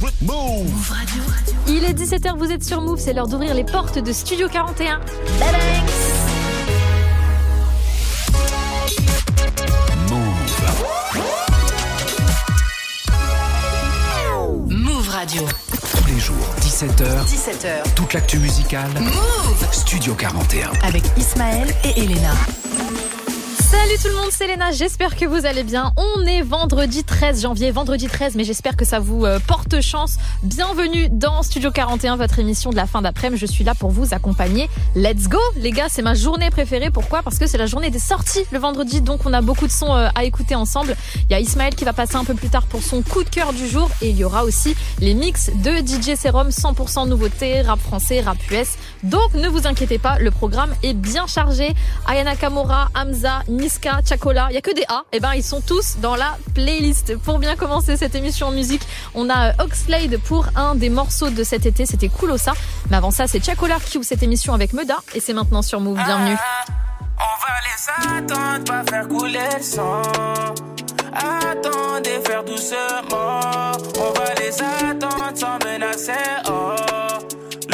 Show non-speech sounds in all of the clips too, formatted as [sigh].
Move Radio. Il est 17h, vous êtes sur Move, c'est l'heure d'ouvrir les portes de Studio 41. Move Radio. Tous les jours, 17h, 17h. toute l'actu musicale. Move Studio 41. avec Ismaël et Elena. Salut tout le monde, c'est Léna, j'espère que vous allez bien. On est vendredi 13 janvier, vendredi 13, mais j'espère que ça vous euh, porte chance. Bienvenue dans Studio 41, votre émission de la fin d'après-midi. Je suis là pour vous accompagner. Let's go Les gars, c'est ma journée préférée. Pourquoi? Parce que c'est la journée des sorties le vendredi, donc on a beaucoup de sons euh, à écouter ensemble. Il y a Ismaël qui va passer un peu plus tard pour son coup de cœur du jour et il y aura aussi les mix de DJ Serum 100% nouveauté, rap français, rap US. Donc ne vous inquiétez pas, le programme est bien chargé. Ayana Kamora, Hamza, Niska, Chakola, il y a que des A. Et ben ils sont tous dans la playlist. Pour bien commencer cette émission en musique, on a euh, Oxlade pour un des morceaux de cet été, c'était cool ça. Mais avant ça, c'est Chakola qui ouvre cette émission avec Meda et c'est maintenant sur Move. Bienvenue. On va les attendre, pas faire couler le sang. Faire. Oh.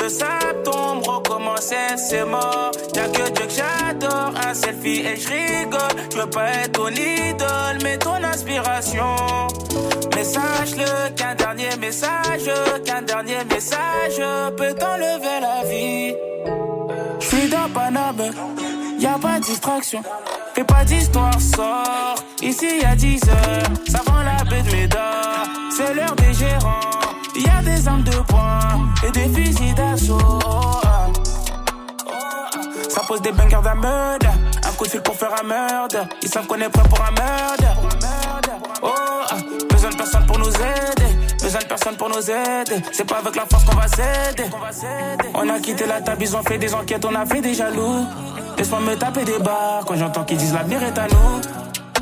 Le sable tombe, recommencer, c'est mort. Y'a que Dieu que j'adore, un selfie et je rigole. Je veux pas être ton idole, mais ton inspiration. Mais sache-le qu'un dernier message, qu'un dernier message peut t'enlever la vie. Je suis dans Paname, y a pas de distraction. Fais pas d'histoire, sort. Ici y a 10 heures, ça vend la baie de. C'est l'heure des gérants. Des armes de poing et des fusils d'assaut. Ça pose des bangers d'un meurtre. Un coup de fil pour faire un meurtre. Ils savent qu'on est prêt pour un meurtre. Oh, ah. Besoin de personne pour nous aider. Besoin de personne pour nous aider. C'est pas avec la force qu'on va s'aider. On a quitté la table, ils ont fait des enquêtes, on a fait des jaloux. Laisse-moi me taper des barres quand j'entends qu'ils disent l'avenir est à nous.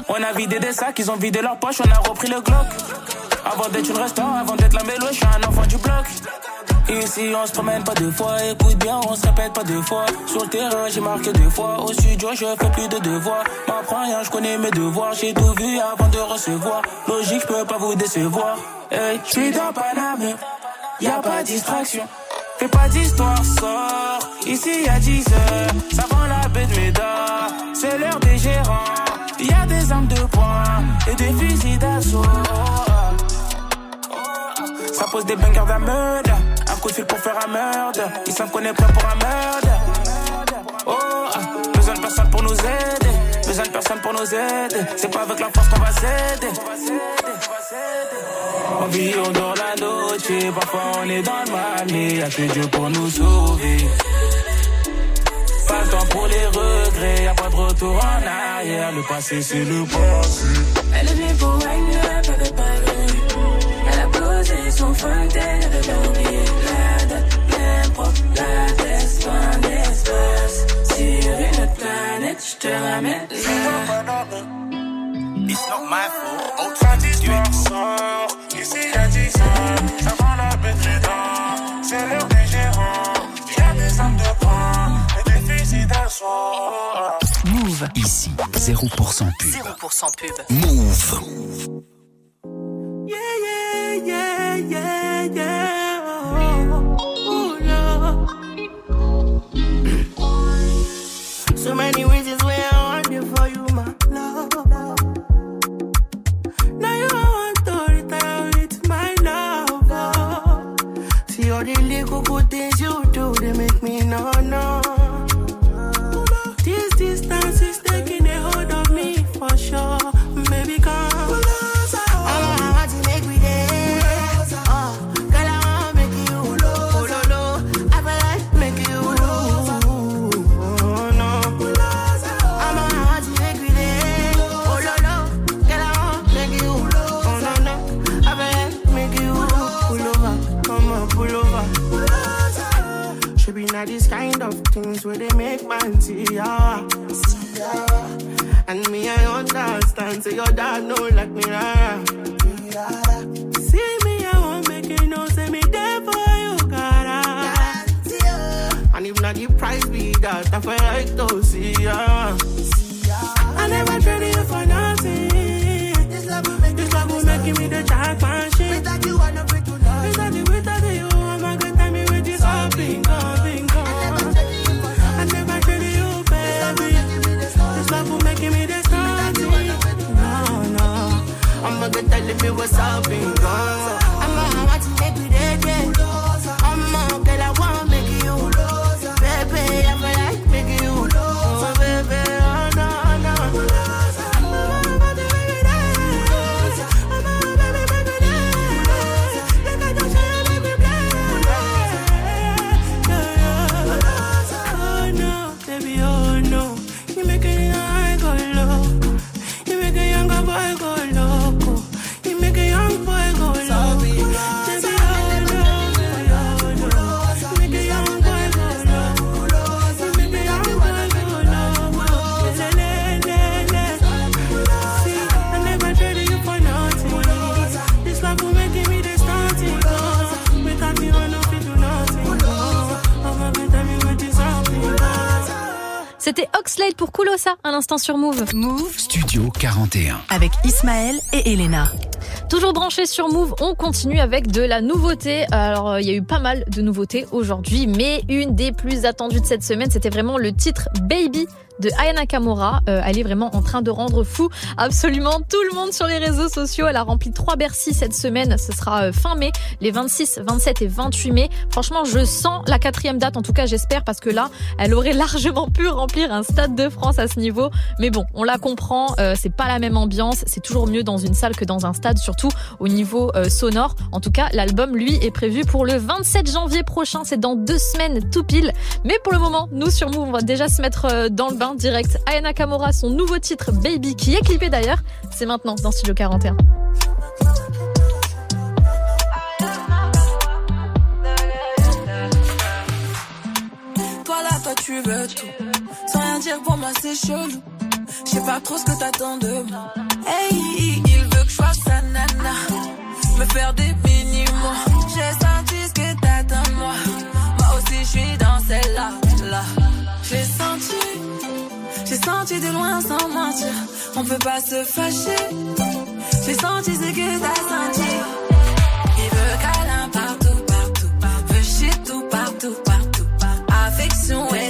On a vidé des sacs, ils ont vidé leurs poches, on a repris le Glock. Avant d'être une restaurant, avant d'être la mélo, je suis un enfant du bloc. Ici on se promène pas deux fois, écoute bien, on se pas deux fois. Sur le terrain, j'ai marqué deux fois. Au studio, je fais plus de devoirs. M'apprends rien, je connais mes devoirs. J'ai tout vu avant de recevoir. Logique, je peux pas vous décevoir. Hey, je suis dans Paname, y a pas de distraction. Fais pas d'histoire, sort. Ici a 10 heures, ça vend la baie de. C'est l'heure des gérants. Y a des armes de poing et des fusils d'assaut. Ça pose des bangers d'un. Un coup de fil pour faire un meurtre. Ils savent qu'on est prêt pour un meurtre. Oh, ah. besoin de personne pour nous aider. Besoin de personne pour nous aider. C'est pas avec la force qu'on va s'aider. On vit, on dort la noche. Parfois on est dans le mal, y'a que Dieu pour nous sauver. Pas le temps pour les regrets, y'a pas de retour en arrière. Le passé, c'est le passé. Elle est venue pour pas posé son fond, elle avait bien oublié la date, bien propre, la tête, loin d'espace. Sur une autre planète, je te ramène là. It's not my fault. Old time d'histoire sort. Ici y'a 10 ans. Ça vend la baie de Médard. C'est l'heure des gérants. Y'a des armes de poing et des fusils d'assaut. Move. Ici, 0% pub. 0% pub. Move. Yeah, yeah, yeah, yeah, yeah. Oh, oh, Lord. So many reasons why I want you for you, my love. Now you want to retire with my love. See all the little good things you do, they make me no, no. Things where they make man see ya. See ya. And me, I understand. Say your dad know like me, rara. See me, I won't make it no. Say me there for you, gotta. And if not the price be that, I feel like to see ya. I never traded you for nothing. This love will make, this love will make me the jackpot shit. Without you, I know break to love. you're telling me what's up in Gaza. C'était Oxlade pour Kulosa, à l'instant sur Move. Move Studio 41. avec Ismaël et Elena. Toujours branché sur Move, on continue avec de la nouveauté. Alors, euh, il y a eu pas mal de nouveautés aujourd'hui, mais une des plus attendues de cette semaine, c'était vraiment le titre Baby de Aya Nakamura. Euh, elle est vraiment en train de rendre fou absolument tout le monde sur les réseaux sociaux. Elle a rempli trois Bercy cette semaine. Ce sera euh, fin mai, les 26, 27 et 28 mai. Franchement, je sens la quatrième date. En tout cas, j'espère parce que là, elle aurait largement pu remplir un stade de France à ce niveau. Mais bon, on la comprend. euh, c'est pas la même ambiance. C'est toujours mieux dans une salle que dans un stade, surtout au niveau euh, sonore. En tout cas, l'album, lui, est prévu pour le 27 janvier prochain. C'est dans deux semaines tout pile. Mais pour le moment, nous sur Move, on va déjà se mettre euh, dans le bain direct. Aya Nakamura, son nouveau titre Baby, qui est clippé d'ailleurs, c'est maintenant dans Studio 41. Toi là, toi tu veux tout. Sans rien dire pour moi, c'est chelou. Je sais pas trop ce que t'attends de moi. Hey, il veut que je fasse sa nana. Me faire des mini-mois. J'ai senti ce que t'attends de moi. Moi aussi, je suis dans celle-là. Là. J'ai senti. Senti de loin sans mentir. On peut pas se fâcher. J'ai senti ce que t'as senti. Il veut câlin partout, partout. Veut shit tout, partout, partout. Affection et tout, et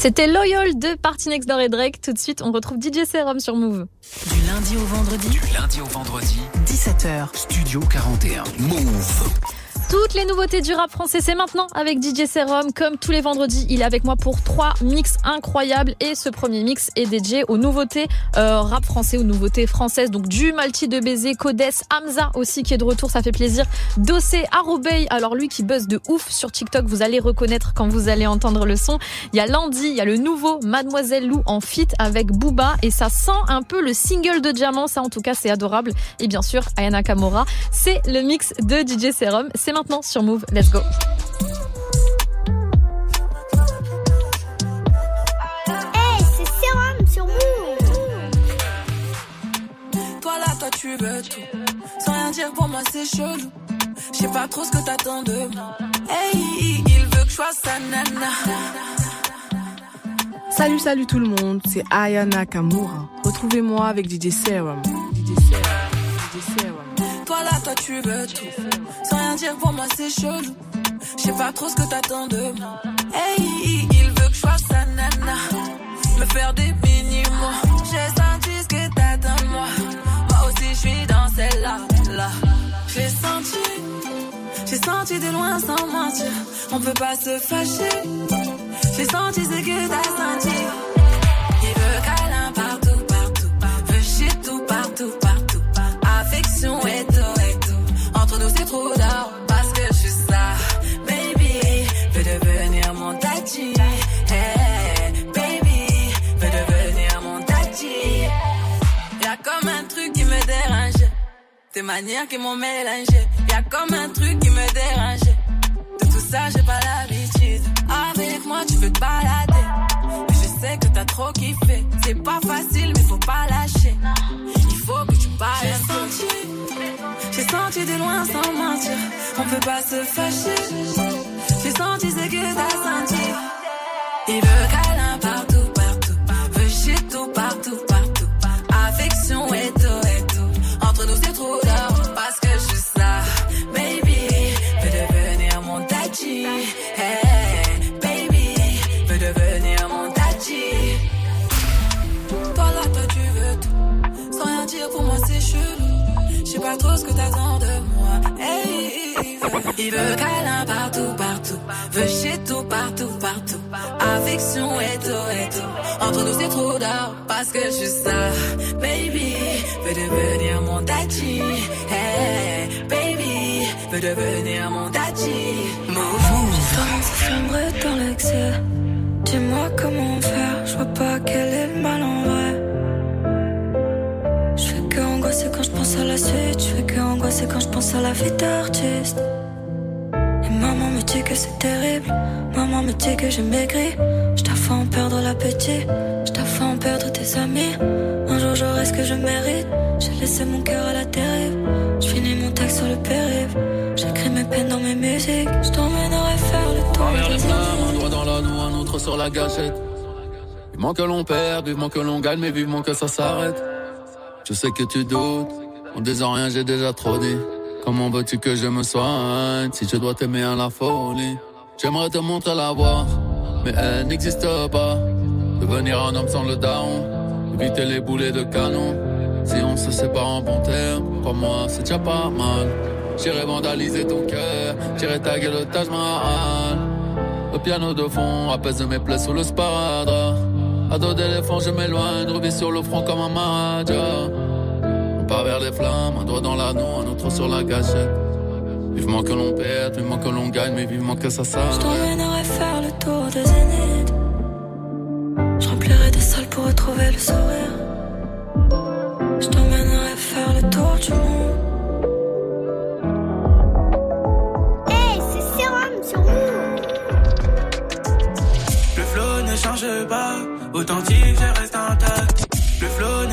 C'était Loyal de Party Next Door et Drake. Tout de suite, on retrouve DJ Serum sur Move. Du lundi au vendredi, Du lundi au vendredi, 17h. Studio 41. Move. Toutes les nouveautés du rap français, c'est maintenant avec DJ Serum. Comme tous les vendredis, il est avec moi pour trois mix incroyables. Et ce premier mix est dédié aux nouveautés euh, rap français, aux nouveautés françaises. Donc du Malti de baiser, Codes, Hamza aussi qui est de retour, ça fait plaisir. Dossé, Arobey, alors lui qui buzz de ouf sur TikTok, vous allez reconnaître quand vous allez entendre le son. Il y a Landy, il y a le nouveau Mademoiselle Lou en feat avec Booba. Et ça sent un peu le single de Diamant, ça en tout cas c'est adorable. Et bien sûr, Ayana Kamora, c'est le mix de DJ Serum. C'est maintenant sur Move, let's go. Hey, c'est Sérum sur Move. Toi là, toi tu veux tout. Sans rien dire pour moi, c'est chelou. Je sais pas trop ce que t'attends de moi. Hey, il veut que je sois sa nana. Salut, salut tout le monde, c'est Ayana Kamura. Retrouvez-moi avec DJ Serum. DJ Serum. DJ Serum. Là, toi tu veux tout. Sans rien dire pour moi, c'est chelou. Je sais pas trop ce que t'attends de moi. Hey, il veut que je sois sa nana. Me faire des mini-mots. J'ai senti ce que t'attends de moi. Moi aussi, je suis dans celle-là. Là. J'ai senti, j'ai senti de loin sans mentir. On peut pas se fâcher. J'ai senti ce que t'as senti. Il veut câlin partout, partout. Veut shit tout, partout, partout. Trop. Parce que je suis ça. Baby, veut devenir mon daddy. Hey, baby, veut devenir mon daddy. Y'a comme un truc qui me dérange. Tes manières qui m'ont mélangé. Y'a comme un truc qui me dérange. De tout ça, j'ai pas l'habitude. Avec moi, tu veux te balader. Mais je sais que t'as trop kiffé. C'est pas facile, mais faut pas lâcher. Il faut que tu parles. J'ai senti, senti de loin sans mentir. On peut pas se fâcher. J'ai senti ce que t'as senti. Il veut ce que t'attends de moi. Hey, il veut, veut câlin partout, partout. Veut chez tout, partout, partout. Affection et tout, et tout. Entre nous, c'est trop d'or parce que je suis ça. Baby, veut devenir mon daddy. Hey, baby, veut devenir mon daddy. Move. J'aimerais dans l'excès. Dis-moi comment faire, je vois pas quel est angoisser quand je pense à la vie d'artiste. Et maman me dit que c'est terrible, maman me dit que j'ai maigri. Je fait en perdre l'appétit, je fait en perdre tes amis. Un jour j'aurai ce que je mérite, j'ai laissé mon cœur à la dérive. Je finis mon texte sur le périph', j'écris mes peines dans mes musiques. Je t'emmènerai faire le tour Envers les un doigt dans l'anneau, un autre sur la gâchette. Vivement que l'on perd, vivement que l'on gagne, mais vivement que ça s'arrête. Je sais que tu doutes, en disant rien, j'ai déjà trop dit. Comment veux-tu que je me soigne si je dois t'aimer à la folie? J'aimerais te montrer la voie, mais elle n'existe pas. Devenir un homme sans le daron, éviter les boulets de canon. Si on se sépare en bon terme, crois-moi, c'est déjà pas mal. J'irai vandaliser ton cœur, j'irai taguer le Taj Mahal. Au piano de fond, apaise mes plaies sous le sparadrap. À dos d'éléphant, je m'éloigne, revis sur le front comme un maradja. Un doigt dans l'anneau, un autre sur la gâchette. Vivement que l'on perde, vivement que l'on gagne, mais vivement que ça Je s'arrête. t'emmènerai faire le tour des zéniths. Je remplirai des salles pour retrouver le sourire. Je t'emmènerai faire le tour du monde. Hey, c'est Sérum sur Move. Le flow ne change pas, authentique, je reste intact.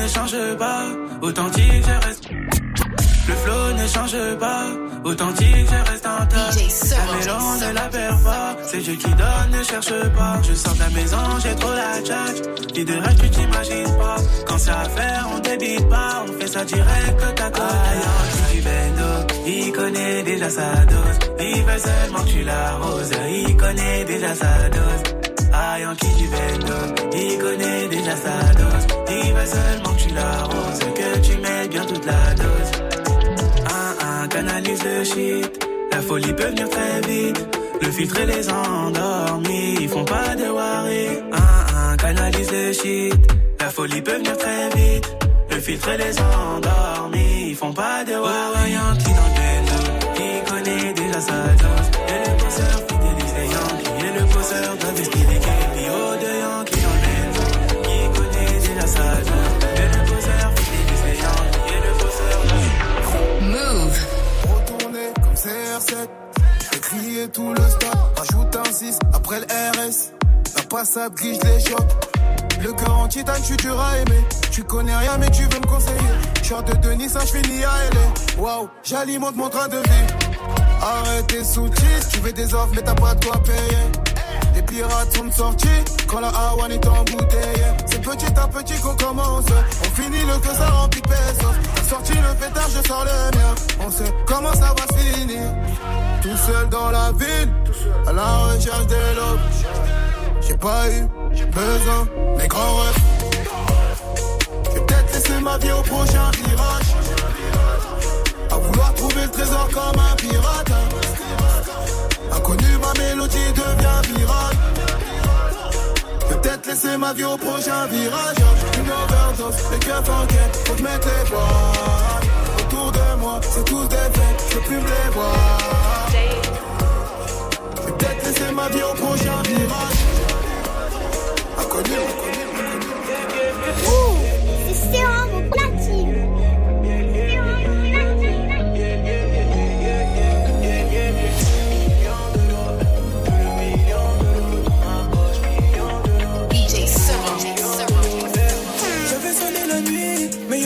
Ne change pas, authentique, je reste. Le flow ne change pas, authentique, je reste intact. La mélange ne la perd pas, c'est Dieu qui donne, ne cherche pas. Je sors de la maison, j'ai trop la tchatch. L'idée reste, tu t'imagines pas. Quand c'est à faire, on débite pas, on fait ça direct, ta côte. Aïe, du bendo, il connaît déjà sa dose. Il veut seulement que tu l'arroses, il connaît déjà sa dose. Ah, Yankee du bendo, il connaît déjà sa dose. Il veut seulement que tu l'arroses, que tu mettes bien toute la dose. Un, un, canalise le shit. La folie peut venir très vite. Le filtre et les endormis, ils font pas de worry. Un, un, canalise le shit. La folie peut venir très vite. Le filtre et les endormis, ils font pas de worry. Yankee dans le bendo, il connaît déjà sa dose. Et le Des de Yankee connaît déjà sa. Et le. Et le bosseur Move. Retourner comme CR7. J'ai crié tout le stade. Rajoute un 6 après le RS. La passade grise les chocs. Le cœur en titane, tu à aimer. Tu connais rien, mais tu veux me conseiller. Short de Denis, ça je finis à LA. Waouh, j'alimente mon train de vie. Arrête tes sous-titres, tu veux des offres, mais t'as pas de quoi payer. Pirates sont sortis quand la Hawan est embouteillée. C'est petit à petit qu'on commence. On finit le que ça remplit de pesos. Sorti le pétard, je sors le mien. On sait comment ça va se finir. Tout seul dans la ville, à la recherche des lobes. J'ai pas eu besoin, mes grands rêves. J'ai peut-être laissé ma vie au prochain virage. À vouloir trouver le trésor comme un pirate. Inconnu, ma mélodie devient virale. Peut-être laisser ma vie au prochain virage. Une overdose, les en quête, faut que je mette les voiles. Autour de moi, c'est tous des fêtes, je peux plus les voir. Peut-être laissé ma vie au prochain virage.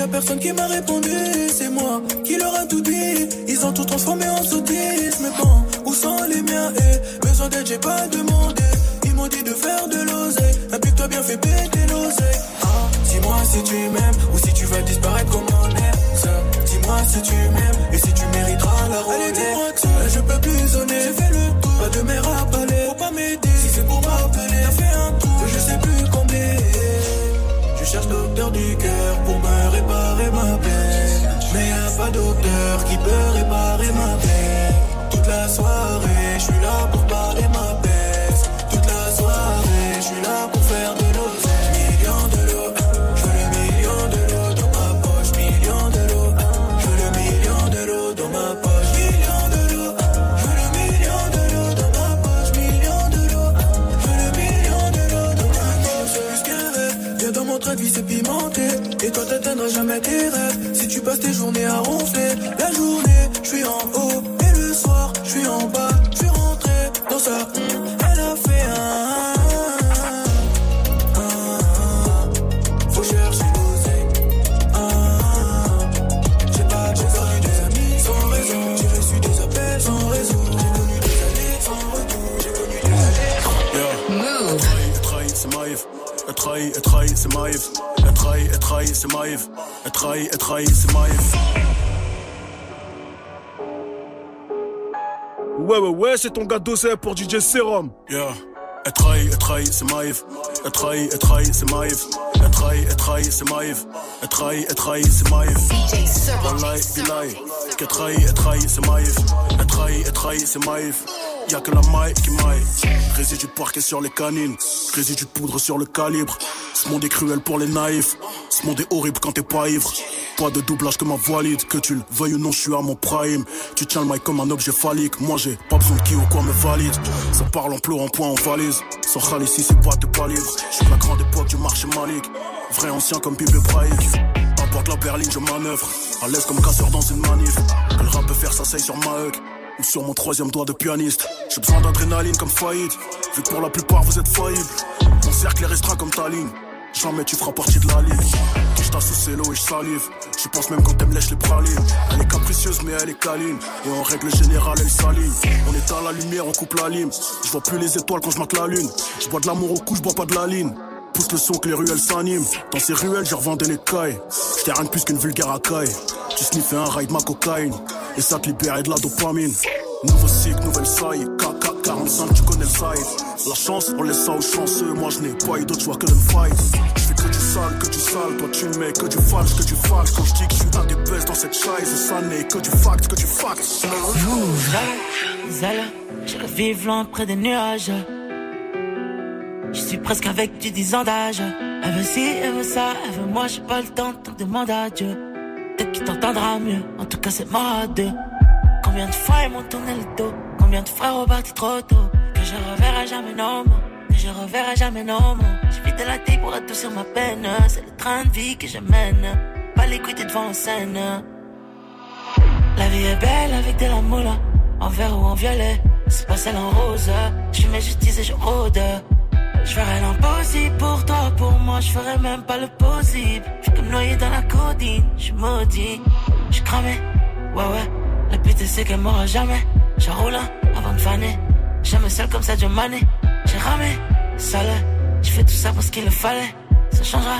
Y a personne qui m'a répondu. C'est moi qui leur a tout dit. Ils ont tout transformé en sottises. Mais bon, où sont les miens et besoin d'aide, j'ai pas demandé. Ils m'ont dit de faire de l'oseille. Applique-toi bien, fais péter l'oseille. Ah, dis-moi si tu m'aimes ou si tu vas disparaître comme mon ex. Dis-moi si tu m'aimes et si tu mériteras la rôle. Allez, dis-moi que ça, je peux plus sonner. J'ai fait le tour, pas de mer à palais. Faut pas m'aider si c'est pour m'appeler. T'as fait un tour, je sais plus combler. Je cherche docteur du cœur réparer ma plaie. Mais y a pas docteur qui peut réparer ma paix. Toute la soirée, je suis là pour parler ma baisse. T'atteindras jamais tes rêves. Si tu passes tes journées à ronfler La journée, je suis en haut c'est Maïf. Elle trahit, elle trahit, c'est Maïf. Ouais, ouais, ouais, c'est ton gars dosé pour DJ Serum. Yeah. Elle trahit, elle trahit, c'est Maïf. Elle trahit, elle trahit, c'est Maïf. Elle trahit, elle trahit, c'est Maïf. Elle trahit, elle trahit, c'est Maïf. Wallahi, billahi. Qu'elle trahit, elle trahit, c'est Maïf. Elle trahit, elle trahit, c'est Maïf. Y'a que la maille qui maille. Résidu de parquet sur les canines. Résidu de poudre sur le calibre. Ce monde est cruel pour les naïfs. Ce monde est horrible quand t'es pas ivre. Pas de doublage que ma valide. Que tu le veuilles ou non, je suis à mon prime. Tu tiens le mic comme un objet phallique. Moi j'ai pas besoin de qui ou quoi me valide. Ça parle en pleurs, en point, en valise. Sans khal ici, c'est pas t'es pas libre. Je suis de la grande époque du marché malique. Vrai ancien comme. À bord de la berline, je manœuvre. À l'aise comme casseur dans une manif. Que le rap peut faire, ça s'aille sur ma huck. Ou sur mon troisième doigt de pianiste. J'ai besoin d'adrénaline comme faillite. Vu que pour la plupart vous êtes faillibles. Mon cercle est restreint comme ta ligne. Jamais tu feras partie de la ligne. Touche ta sous l'eau et je salive. Je pense même quand me lèche les pralines. Elle est capricieuse mais elle est câline. Et en règle générale elle s'aligne. On à la lumière, on coupe la lime. Je vois plus les étoiles quand je la lune. Je bois de l'amour au cou, je bois pas de la ligne. Pousse le son que les ruelles s'animent. Dans ces ruelles, j'ai revendé les cailles. J'étais rien de plus qu'une vulgaire racaille. Tu sniffais un rail de ma cocaïne. Et ça te libérait de la dopamine. Nouveau cycle, nouvelle saille. KK 45, tu connais le size. La chance, on laisse ça aux chanceux. Moi, je n'ai pas eu d'autre choix que de fight. Je fais que du sale, que du sale. Toi, tu mets que du false, que du false. Quand je dis que je suis un des best dans cette chaise, ça n'est que du fact, que du fact. Zala, je rêve vivre loin près des nuages. Je suis presque avec du 10 ans d'âge. Elle veut ci, elle veut ça, elle veut moi, j'ai pas le temps, donc demande à Dieu. Peut-être qu'il t'entendra mieux, en tout cas c'est mort à deux. Combien de fois ils m'ont tourné le dos, combien de fois reparti trop tôt? Que je reverrai jamais non mots, que je reverrai jamais non. J'ai de la tête pour adoucir ma peine, c'est le train de vie que je mène. Pas l'écouter devant la scène. La vie est belle avec de la moula, en vert ou en violet. C'est pas celle en rose, je mets justice et je rôde. Je ferai l'impossible pour toi, pour moi, je ferai même pas le possible. Je suis comme noyé dans la codine, je maudit, je cramé, ouais ouais. La pute c'est qu'elle m'aura jamais. J'ai roulé avant de faner, jamais seul comme ça, Dieu mané. J'ai ramé, sale, je fais tout ça parce qu'il le fallait. Ça changera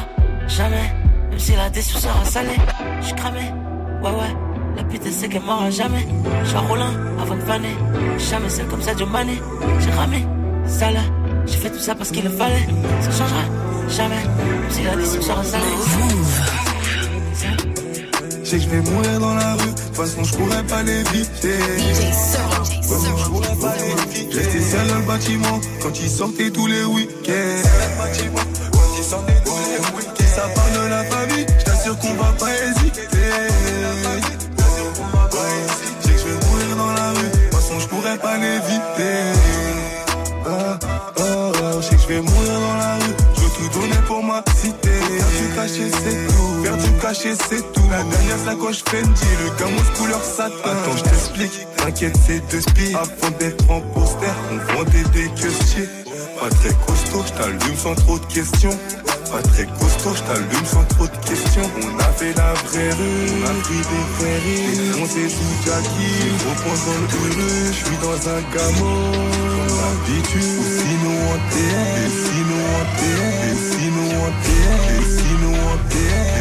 jamais, même si la déçu sera salée. Je cramé, ouais ouais. La pute c'est qu'elle m'aura jamais. J'ai roulé avant de faner, jamais seul comme ça, Dieu mané. J'ai ramé, sale. J'ai fait tout ça parce qu'il le fallait. Ça changera jamais. Si la décision sera salée. Je sais que je vais mourir dans la rue. De toute façon, je pourrais pas l'éviter. Je pourrais pas l'éviter. Rester seul dans le bâtiment quand ils sortaient tous les week-ends. Quand ils sortaient tous les week-ends. Ça parle de la famille. Je t'assure qu'on va pas hésiter. Vais mourir dans la rue. Je veux tout donner pour ma cité. Faire du cachet, c'est tout. Faire du cachet, c'est tout. La dernière sacoche Fendi, le gamos couleur satin. Attends, je t'explique. T'inquiète, c'est deux spies. Avant d'être en poster, on vendait des questiers. Pas très costaud, je t'allume sans trop de questions. Pas très costaud, je t'allume sans trop de questions. On a fait la vraie rue, on a pris des ferries. On s'est sous Jackie, on dans le heureux. Je suis dans un gamon, comme d'habitude. Ou sinon en TN, et sinon en TN, et sinon en TN, et sinon en TN, et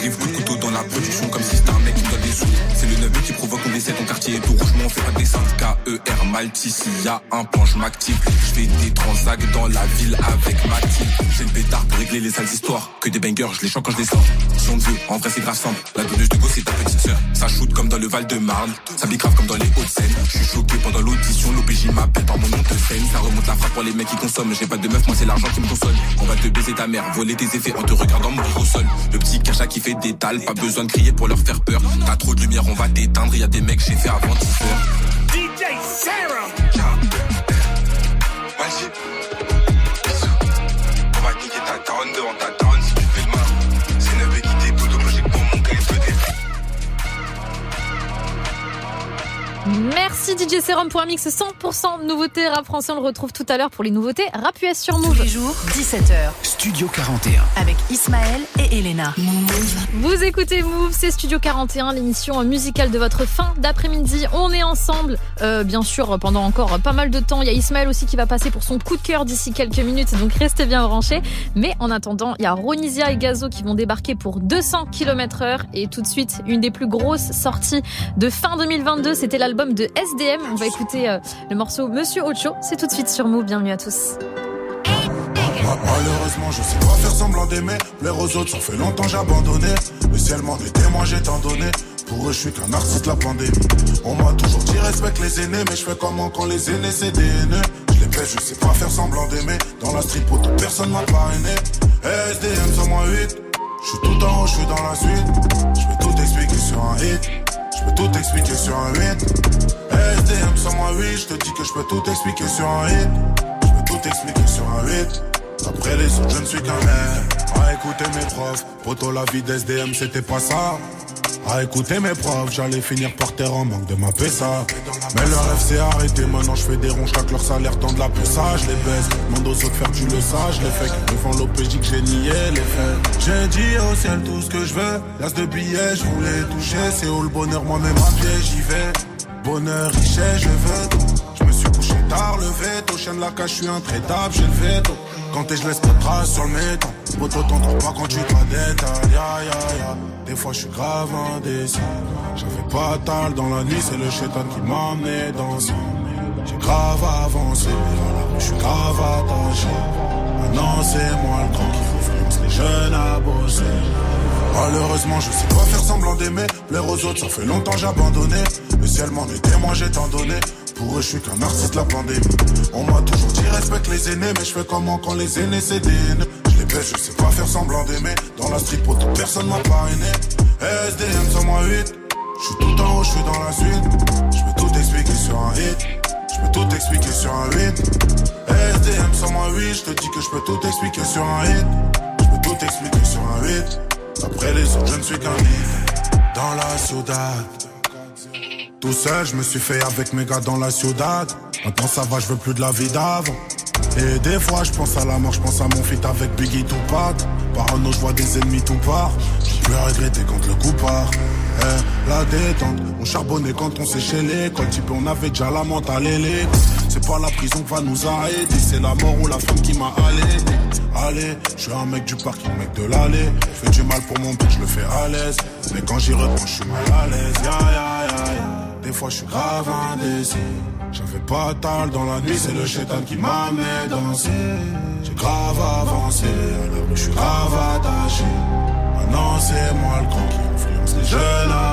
J'arrive coup de couteau dans la production comme si c'était un mec qui me donne des sous. C'est le 9 qui provoque qu'on essaie ton quartier est tout rouge, mais on fait pas des syndicats. RER Malti, s'il y a un plan, je m'active. Je fais des transacts dans la ville avec Mathilde. J'ai le pétard pour régler les sales histoires. Que des bangers, je les chante quand je les sors. Si on veut, en vrai c'est grave simple. La donneuse de go, c'est ta petite sœur. Ça shoot comme dans le Val de Marne. Ça grave comme dans les Hauts-de-Seine. Je suis choqué pendant l'audition. L'OPJ m'appelle par mon nom de scène. Ça remonte la frappe pour les mecs qui consomment. J'ai pas de meuf, moi c'est l'argent qui me console. On va te baiser ta mère, voler tes effets en te regardant mourir au sol. Le petit cacha qui fait des tales, pas besoin de crier pour leur faire peur. T'as trop de lumière, on va t'éteindre. Y a des mecs, j'ai fait avant 10 heures. DJ Sarah. On va niquer ta daronne devant ta daronne si tu fais le mal. C'est neuf qui t'écoute, logique pour mon gars, il Merci DJ Serum pour un mix 100% nouveautés rap français. On le retrouve tout à l'heure pour les nouveautés rap US sur Move. Tous les jours, 17h. Studio 41. Avec Ismaël et Elena. Vous écoutez Move, c'est Studio 41, l'émission musicale de votre fin d'après-midi. On est ensemble, euh, bien sûr, pendant encore pas mal de temps. Il y a Ismaël aussi qui va passer pour son coup de cœur d'ici quelques minutes, donc restez bien branchés. Mais en attendant, il y a Ronisia et Gazo qui vont débarquer pour 200 km heure. Et tout de suite, une des plus grosses sorties de fin 2022, c'était l'album de SDM. On va écouter euh, le morceau Monsieur Ocho. C'est tout de suite sur Move. Bienvenue à tous. Malheureusement, je sais pas faire semblant d'aimer. Plaire aux autres, ça fait longtemps j'ai abandonné. Le ciel m'en est témoin, j'ai tant donné. Pour eux, je suis qu'un artiste, la pandémie. On m'a toujours dit respecte les aînés, mais je fais comment quand les aînés c'est des haineux? Je les baisse, je sais pas faire semblant d'aimer. Dans la street, pour personne m'a parrainé. SDM sur moi 8. Je suis tout en haut, je suis dans la suite. Je peux tout expliquer sur un hit. Je peux tout expliquer sur un 8. SDM sur moi 8. Je te dis que je peux tout expliquer sur un hit. Je peux tout expliquer sur un 8. Après les autres, je ne suis qu'un mec. À écouter mes profs, poto la vie d'SDM, c'était pas ça. À écouter mes profs, j'allais finir par terre en manque de ma PSA. Mais leur rêve s'est arrêté, maintenant je fais des ronds, chaque leur salaire tend de la ça, je les baisse. Demande aux autres faire tu le sage, les faits devant l'OPJ que j'ai nié les faits. J'ai dit au ciel tout ce que je veux, l'as de billets, je voulais toucher, c'est où le bonheur, moi-même à pied, j'y vais. Bonheur, richesse, je veux tout. Je me suis couché tard, le veto, chien de la cage, je suis intraitable, j'ai le veto. Quand t'es, je laisse pas de traces sur le méton. Poto, t'en trouves pas quand tu t'as ya ya ya. Des fois, je suis grave indécis. J'avais pas tal dans la nuit, c'est le chétan qui m'a emmené dans ce J'ai grave avancé, je suis grave attaché. Maintenant, c'est moi le grand qui influence les jeunes à bosser. Malheureusement, je sais pas faire semblant d'aimer. Plaire aux autres, ça fait longtemps j'ai abandonné. Le ciel m'en est témoin, j'ai tant donné. Pour eux, je suis qu'un artiste, la pandémie. On m'a toujours dit respecte les aînés, mais je fais comment quand les aînés c'est. Je les baisse, je sais pas faire semblant d'aimer. Dans la pour toute personne m'a parrainé. SDM sur moi 8. Je suis tout en haut, je suis dans la suite. Je peux tout expliquer sur un hit. Je peux tout expliquer sur un 8. SDM sur moi 8. Je te dis que je peux tout expliquer sur un hit. Je peux tout expliquer sur un 8. Après les autres, je ne suis qu'un hit. Dans la ciudad. Tout seul, je me suis fait avec mes gars dans la ciudad. Maintenant ça va, je veux plus de la vie d'avant. Et des fois, je pense à la mort, je pense à mon feat avec Biggie Tupac. Parano, je vois des ennemis tout part. Je peux regretter quand le coup part. Eh, la détente, on charbonnait quand on séchait Quand type, on avait déjà la mentale ailée. C'est pas la prison qui va nous arrêter, c'est la mort ou la femme qui m'a allé. Allez, je suis un mec du parking, mec de l'allée. Fais du mal pour mon but, je le fais à l'aise. Mais quand j'y reprends, je suis mal à l'aise. Ya, ya, ya. Des fois, je suis grave indécis. J'avais pas tal dans la nuit, c'est le chétan qui m'a mis danser. J'ai grave avancé, rue, je suis grave attaché. Maintenant, c'est moi le grand qui influence les jeunes à.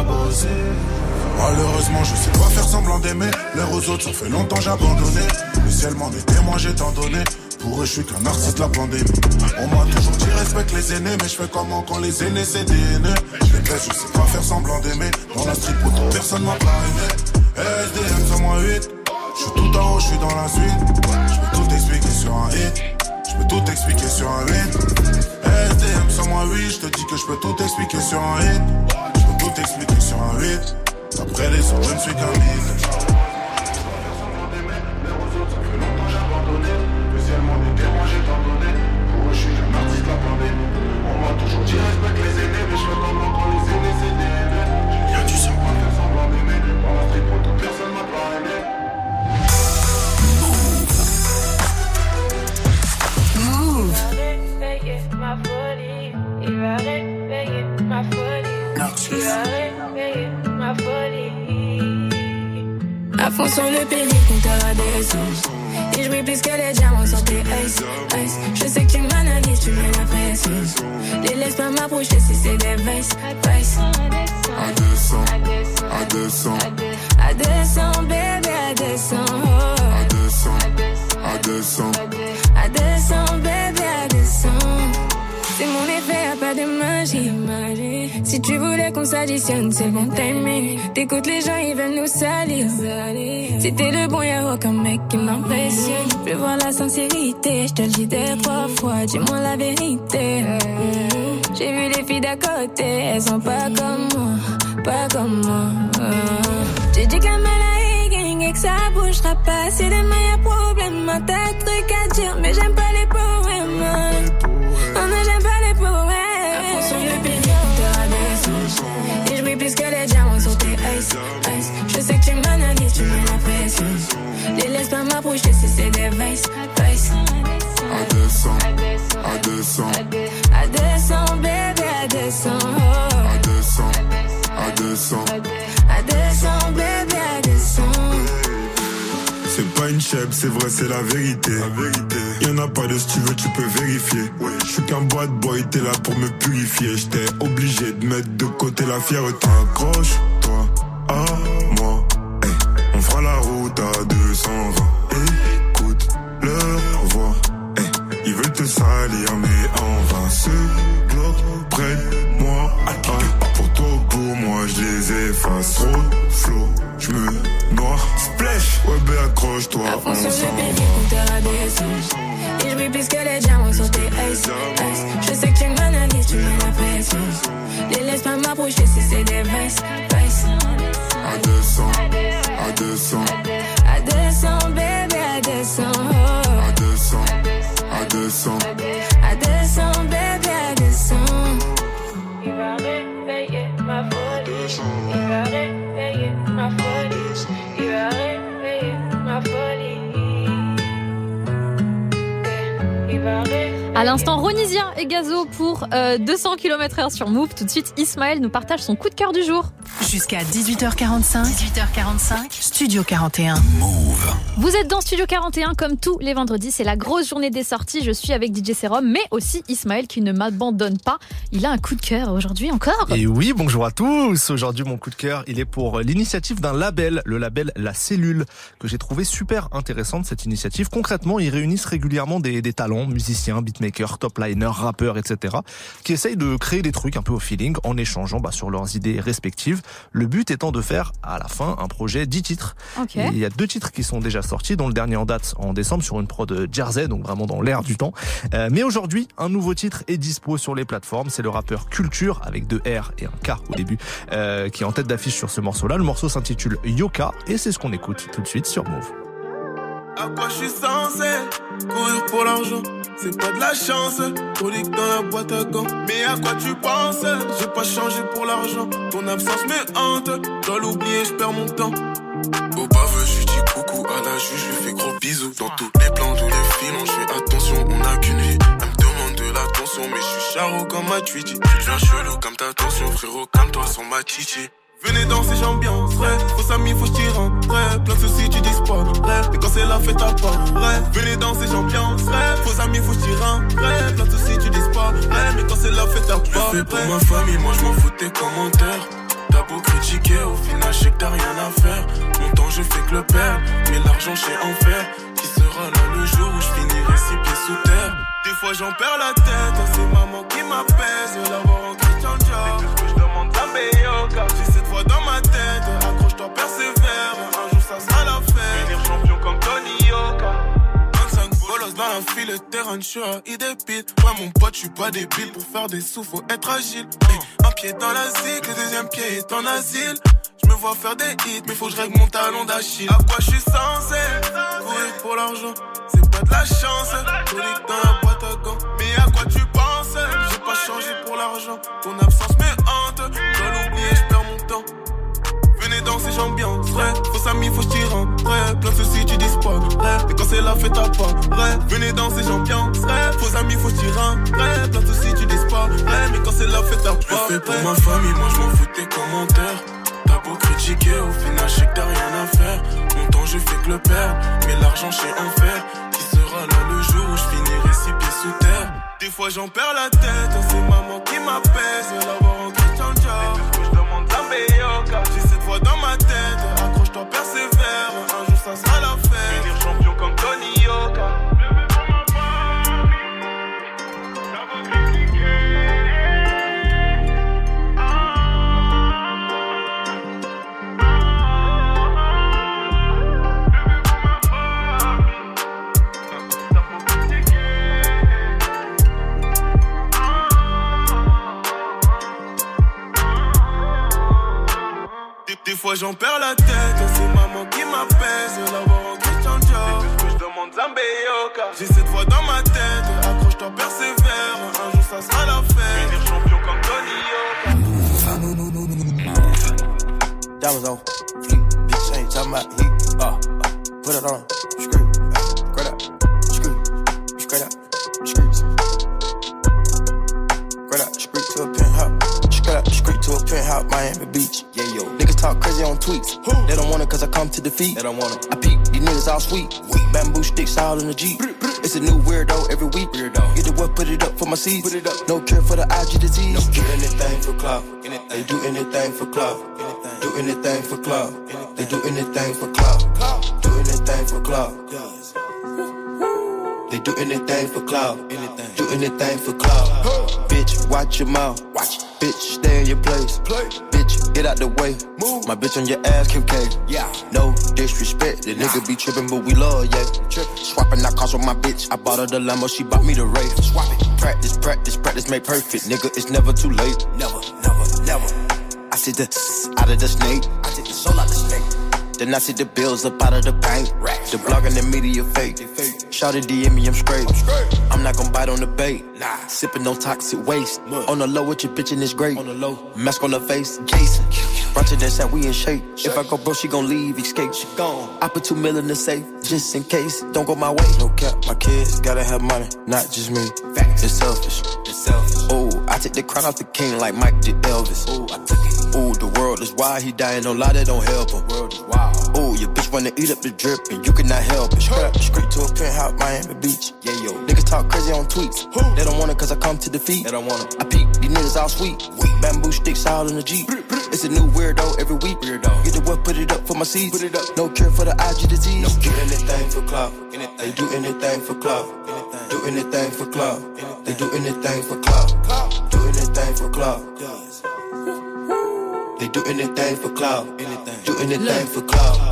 Malheureusement, je sais pas faire semblant d'aimer. L'air aux autres, ça fait longtemps j'ai abandonné. Le ciel m'en est témoin, j'ai tant donné. Pour eux, je suis qu'un artiste, la pandémie. On m'a toujours dit respecte les aînés, mais je fais comment quand les aînés c'est des. Je les je sais pas faire semblant d'aimer. Dans la street, pour personne m'a pas aimé. SDM sur moi 8. Je suis tout en haut, je suis dans la suite. Je peux tout expliquer sur un hit. Je peux tout expliquer sur un 8. SDM sur moi 8. Je te dis que je peux tout expliquer sur un hit. Je peux tout expliquer sur un 8. Après les autres, je ne suis qu'un hit. Toujours dit respecte les aînés, mais je fais comment quand les aînés c'est des haineux. Y'a du sang, on va faire semblant d'aimer. Dans la street, pour toute personne m'a pas aimé. Move. Ma folie, il va réveiller ma folie. Il va réveiller ma folie. À fond sur le péri, compteur à descendre. Et je plus que les diamants sur tes ice, ice. Je sais que tu m'analyses, tu mets la pression. Les laisse pas m'approcher si c'est des vices, vices. À 200, à 200, À 200, bébé, à 200. oh. à 200, à 200. À 200, bébé, à 200. C'est mon effet, y'a pas de magie. Si tu voulais qu'on s'additionne, c'est bon timing. T'écoutes les gens, ils veulent nous salir. Si t'es le bon, y'a aucun mec qui m'impressionne. Je voir la sincérité, je te le dis deux, trois fois, dis-moi la vérité. J'ai vu les filles d'à côté, elles sont pas comme moi, pas comme moi. J'ai dit qu'à et que ça bougera pas. Si demain y'a problème, tas de trucs à dire, mais j'aime pas C'est des vices, vices. À 200, à 200, À 200, bébé, à 200. oh. à 200, à 200. À 200, bébé, à 200. C'est pas une chèvre, c'est vrai, c'est la vérité. La vérité. Y'en a pas de si tu veux, tu peux vérifier. Je suis qu'un bad boy, t'es là pour me purifier. J'étais obligé de mettre de côté la fierté. Accroche-toi l'instant, Ronisia et Gazo pour euh, 200 km heure sur Move. Tout de suite, Ismaël nous partage son coup de cœur du jour. Jusqu'à 18h45. 18h45. Studio 41. Vous êtes dans Studio 41 comme tous les vendredis. C'est la grosse journée des sorties. Je suis avec DJ Serum, mais aussi Ismaël qui ne m'abandonne pas. Il a un coup de cœur aujourd'hui encore. Et oui, bonjour à tous. Aujourd'hui, mon coup de cœur, il est pour l'initiative d'un label, le label La Cellule, que j'ai trouvé super intéressante cette initiative. Concrètement, ils réunissent régulièrement des, des talents, musiciens, beatmakers, top liners, rappeurs, etc., qui essayent de créer des trucs un peu au feeling en échangeant bah, sur leurs idées respectives. Le but étant de faire à la fin un projet 10 titres. Ok. Et il y a deux titres qui sont déjà sortis, dont le dernier en date en décembre sur une prod Jersey, donc vraiment dans l'air du temps. Euh, mais aujourd'hui, un nouveau titre est dispo sur les plateformes. C'est le rappeur Culture avec deux R et un K au début, euh, qui est en tête d'affiche sur ce morceau-là. Le morceau s'intitule Yoka et c'est ce qu'on écoute tout de suite sur Move. À quoi je suis censé courir pour l'argent? C'est pas de la chance, colique dans la boîte à gants. Mais à quoi tu penses? J'ai pas changé pour l'argent. Ton absence me hante, dois l'oublier, je perds mon temps. Au baveux, je dis coucou à la juge, je lui fais gros bisous. Dans tous les plans, tous les filons, je fais attention, on n'a qu'une vie. Elle me demande de l'attention, mais je suis charo comme ma Twitty. Tu deviens chelou comme ta tension, frérot, comme toi sans ma chichi. Venez danser, j'ambiance, vrai. Faux amis, faut que je vrai. Plein de soucis, tu disparais. Et quand c'est la fête, à pas vrai. Venez danser, j'ambiance, vrai. Faux amis, faut que je tire un vrai. Plein de soucis, tu disparais. Mais quand c'est la fête, à Je le pas fais pour ma famille, moi je m'en fous tes commentaires. T'as beau critiquer, au final je sais que t'as rien à faire. Mon temps je fais que le perdre, mais l'argent je sais en faire. Qui sera là le jour où je finirai six pieds sous terre? Des fois j'en perds la tête, c'est maman qui m'apaise. L'avoir en Christian Dior. Tout ce que je demande à meilleur terrain, je suis à idée Ouais, mon pote, je suis pas débile. Pour faire des sous, faut être agile. Hey, un pied dans la zig, le deuxième pied est en asile. Je me vois faire des hits, mais faut que je règle mon talon d'Achille. À quoi je suis censé courir pour l'argent? C'est pas de la chance. Colique dans la boîte à gants. Mais à quoi tu penses? J'ai pas changé pour l'argent. Ton absence Danser, j'ambiance, vrai. Faux amis, faut que je un vrai. Plein de soucis, tu disparais. Et quand c'est la fête, à pas vrai. Venez danser, j'ambiance, vrai. Faux amis, faut que je un vrai. Plein de soucis, tu disparais. Mais quand c'est la fête, Je le pas fais pour ma famille, moi je m'en fous de tes commentaires. T'as beau critiquer, au final je sais que t'as rien à faire. Mon je fais que le perdre. Mais l'argent chez un fer, qui sera là le jour où je finirai six pieds sous terre? Des fois j'en perds la tête, c'est maman qui m'apaise. Persévère, un jour ça sera la fête. Finir champion comme Tony Yoka. Des fois j'en perds la tête, J'ai cette voix dans ma tête, accroche-toi, persévère. Un jour ça sera la fête. Finir champion comme Tony Diamonds on fleek, bitch ain't talking about heat. Uh, uh, put it on, screw, uh, straight up, screw, straight up, screws. Straight up, street to a penthouse, straight up, street to a penthouse, Miami Beach. Yeah, yo, niggas talk crazy on tweets. They don't want it cause I come to defeat. They don't want it. I peep, these niggas all sweet. Bamboo sticks all in the Jeep. It's a new weirdo every week. Weirdo. Get the what, put it up for my seeds. Put it up. No cure for the IG disease. No do anything for clout. They do anything for clout. Do anything for clout. They do anything for clout. Do anything for clout. They do anything for clout. Do anything for clout. Bitch, watch your mouth. Watch. Bitch, stay in your place. Play. Bitch, get out the way. Move. My bitch on your ass, Kim K. Yeah. No disrespect. The nigga be tripping, but we love, yeah. Swapping out cars with my bitch. I bought her the Lambo, she bought me the Wraith. Swap it. Practice, practice, practice, make perfect. Nigga, it's never too late. Never, never, never. I see the out of the snake. I take the soul out the snake. Then I see the bills up out of the bank. The blog and the media fake. Shout it DM me, I'm straight. I'm not gonna bite on the bait. Nah. Sipping no toxic waste. On the low with your bitch and it's great. On the low. Mask on the face, Jason. And that's how we in shape. If I go bro, she gon' leave, escape. She gone. I put two mil in the safe, just in case. Don't go my way. No cap, my kids gotta have money, not just me. Facts. It's selfish. It's selfish. Oh, I take the crown off the king like Mike did Elvis. Oh, I took it. Oh, the world is wild, he dying, no lie, that don't help him. World is wild. Wanna eat up the drip and you cannot help it. Straight up, straight to a penthouse, Miami Beach. Yeah, yo. Niggas talk crazy on tweets. They don't want it cause I come to defeat. They don't want it. I peep, these niggas all sweet. Bamboo sticks all in the Jeep. It's a new weirdo every week. Weirdo. Get the what, put it up for my seeds. Put it up. No cure for the IG disease. No do anything for clout. They do anything for clout. Do anything for clout. They do anything for clout. Do anything for clout. They do anything for clout. Do anything for clout.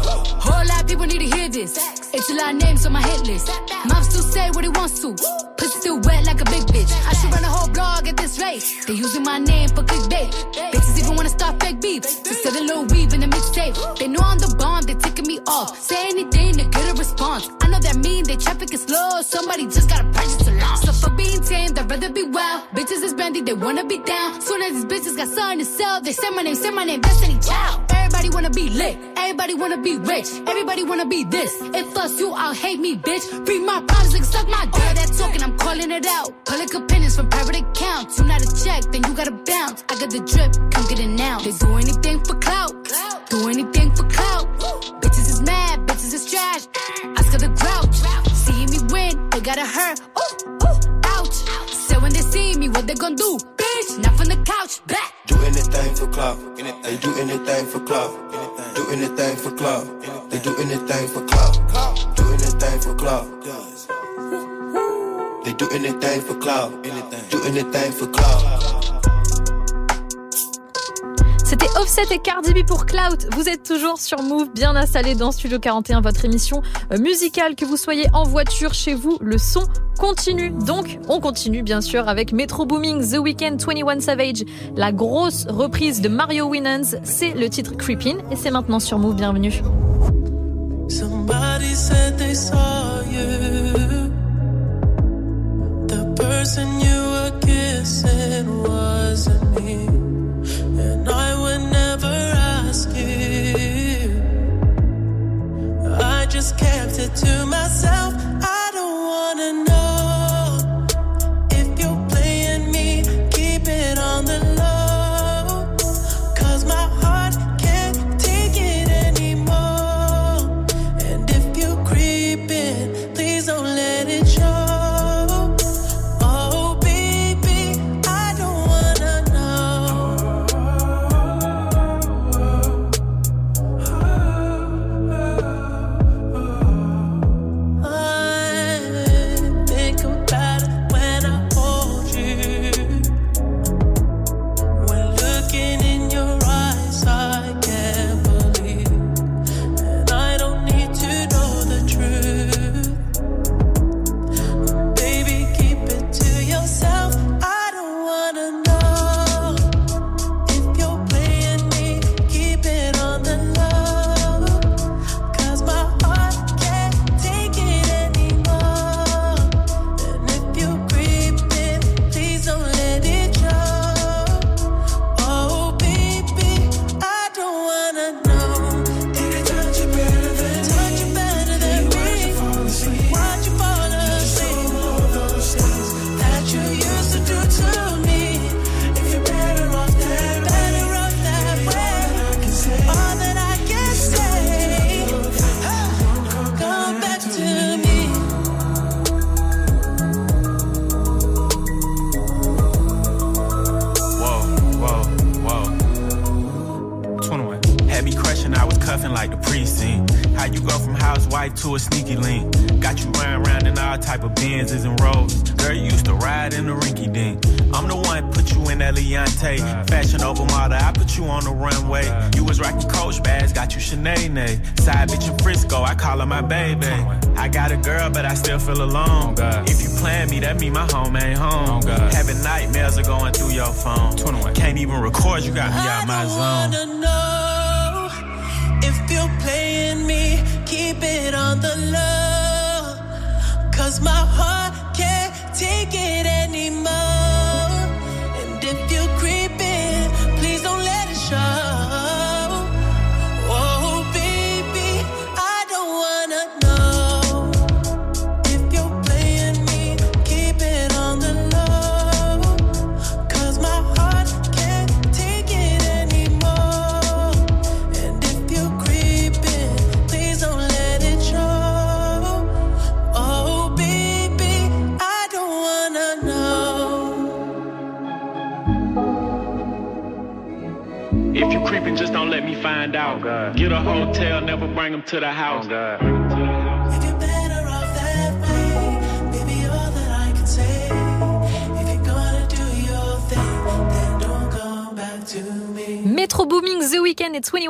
Whole lot of people need to hear this. It's a lot of names on my hit list. Mom still say what he wants to. Pussy still wet like a big bitch. I should run a whole blog at this rate. They using my name for clickbait. Bitches even wanna start fake beef. To sell a little weave in the mixtape. They know I'm the bomb, they ticking me off. Say anything to get a response. I know that mean they traffic is slow. Somebody just gotta purchase to launch. So for being tamed, I'd rather be wild. Bitches is brandy, they wanna be down. Soon as these bitches got something to sell, they say my name, say my name, Destiny Child. Everybody wanna be lit. Everybody wanna be rich. Everybody wanna be this. If us, you out, hate me, bitch. Read my problems, like suck my dick. All that talking, I'm calling it out. Public opinions from private accounts. You not a check, then you gotta bounce. I got the drip, come get it now. They do anything for clout. Do anything for clout. Bitches is mad, bitches is trash. I her the grouch. Seeing me win, they gotta hurt. Ooh, me, what they gon' do? Bitch, not from the couch, back. Do anything for club. They do anything for clout. Do anything for club. They do anything for clout. Do anything for club. They do anything for clout. Do anything for clout. C'était Offset et Cardi B pour Cloud. Vous êtes toujours sur Move, bien installé dans Studio 41, votre émission euh, musicale, que vous soyez en voiture, chez vous, le son continue. Donc, on continue bien sûr avec Metro Booming, The Weeknd, 21 Savage, la grosse reprise de Mario Winans. C'est le titre Creepin' et c'est maintenant sur Move. Bienvenue. The person you me. I just kept it to myself. I don't wanna know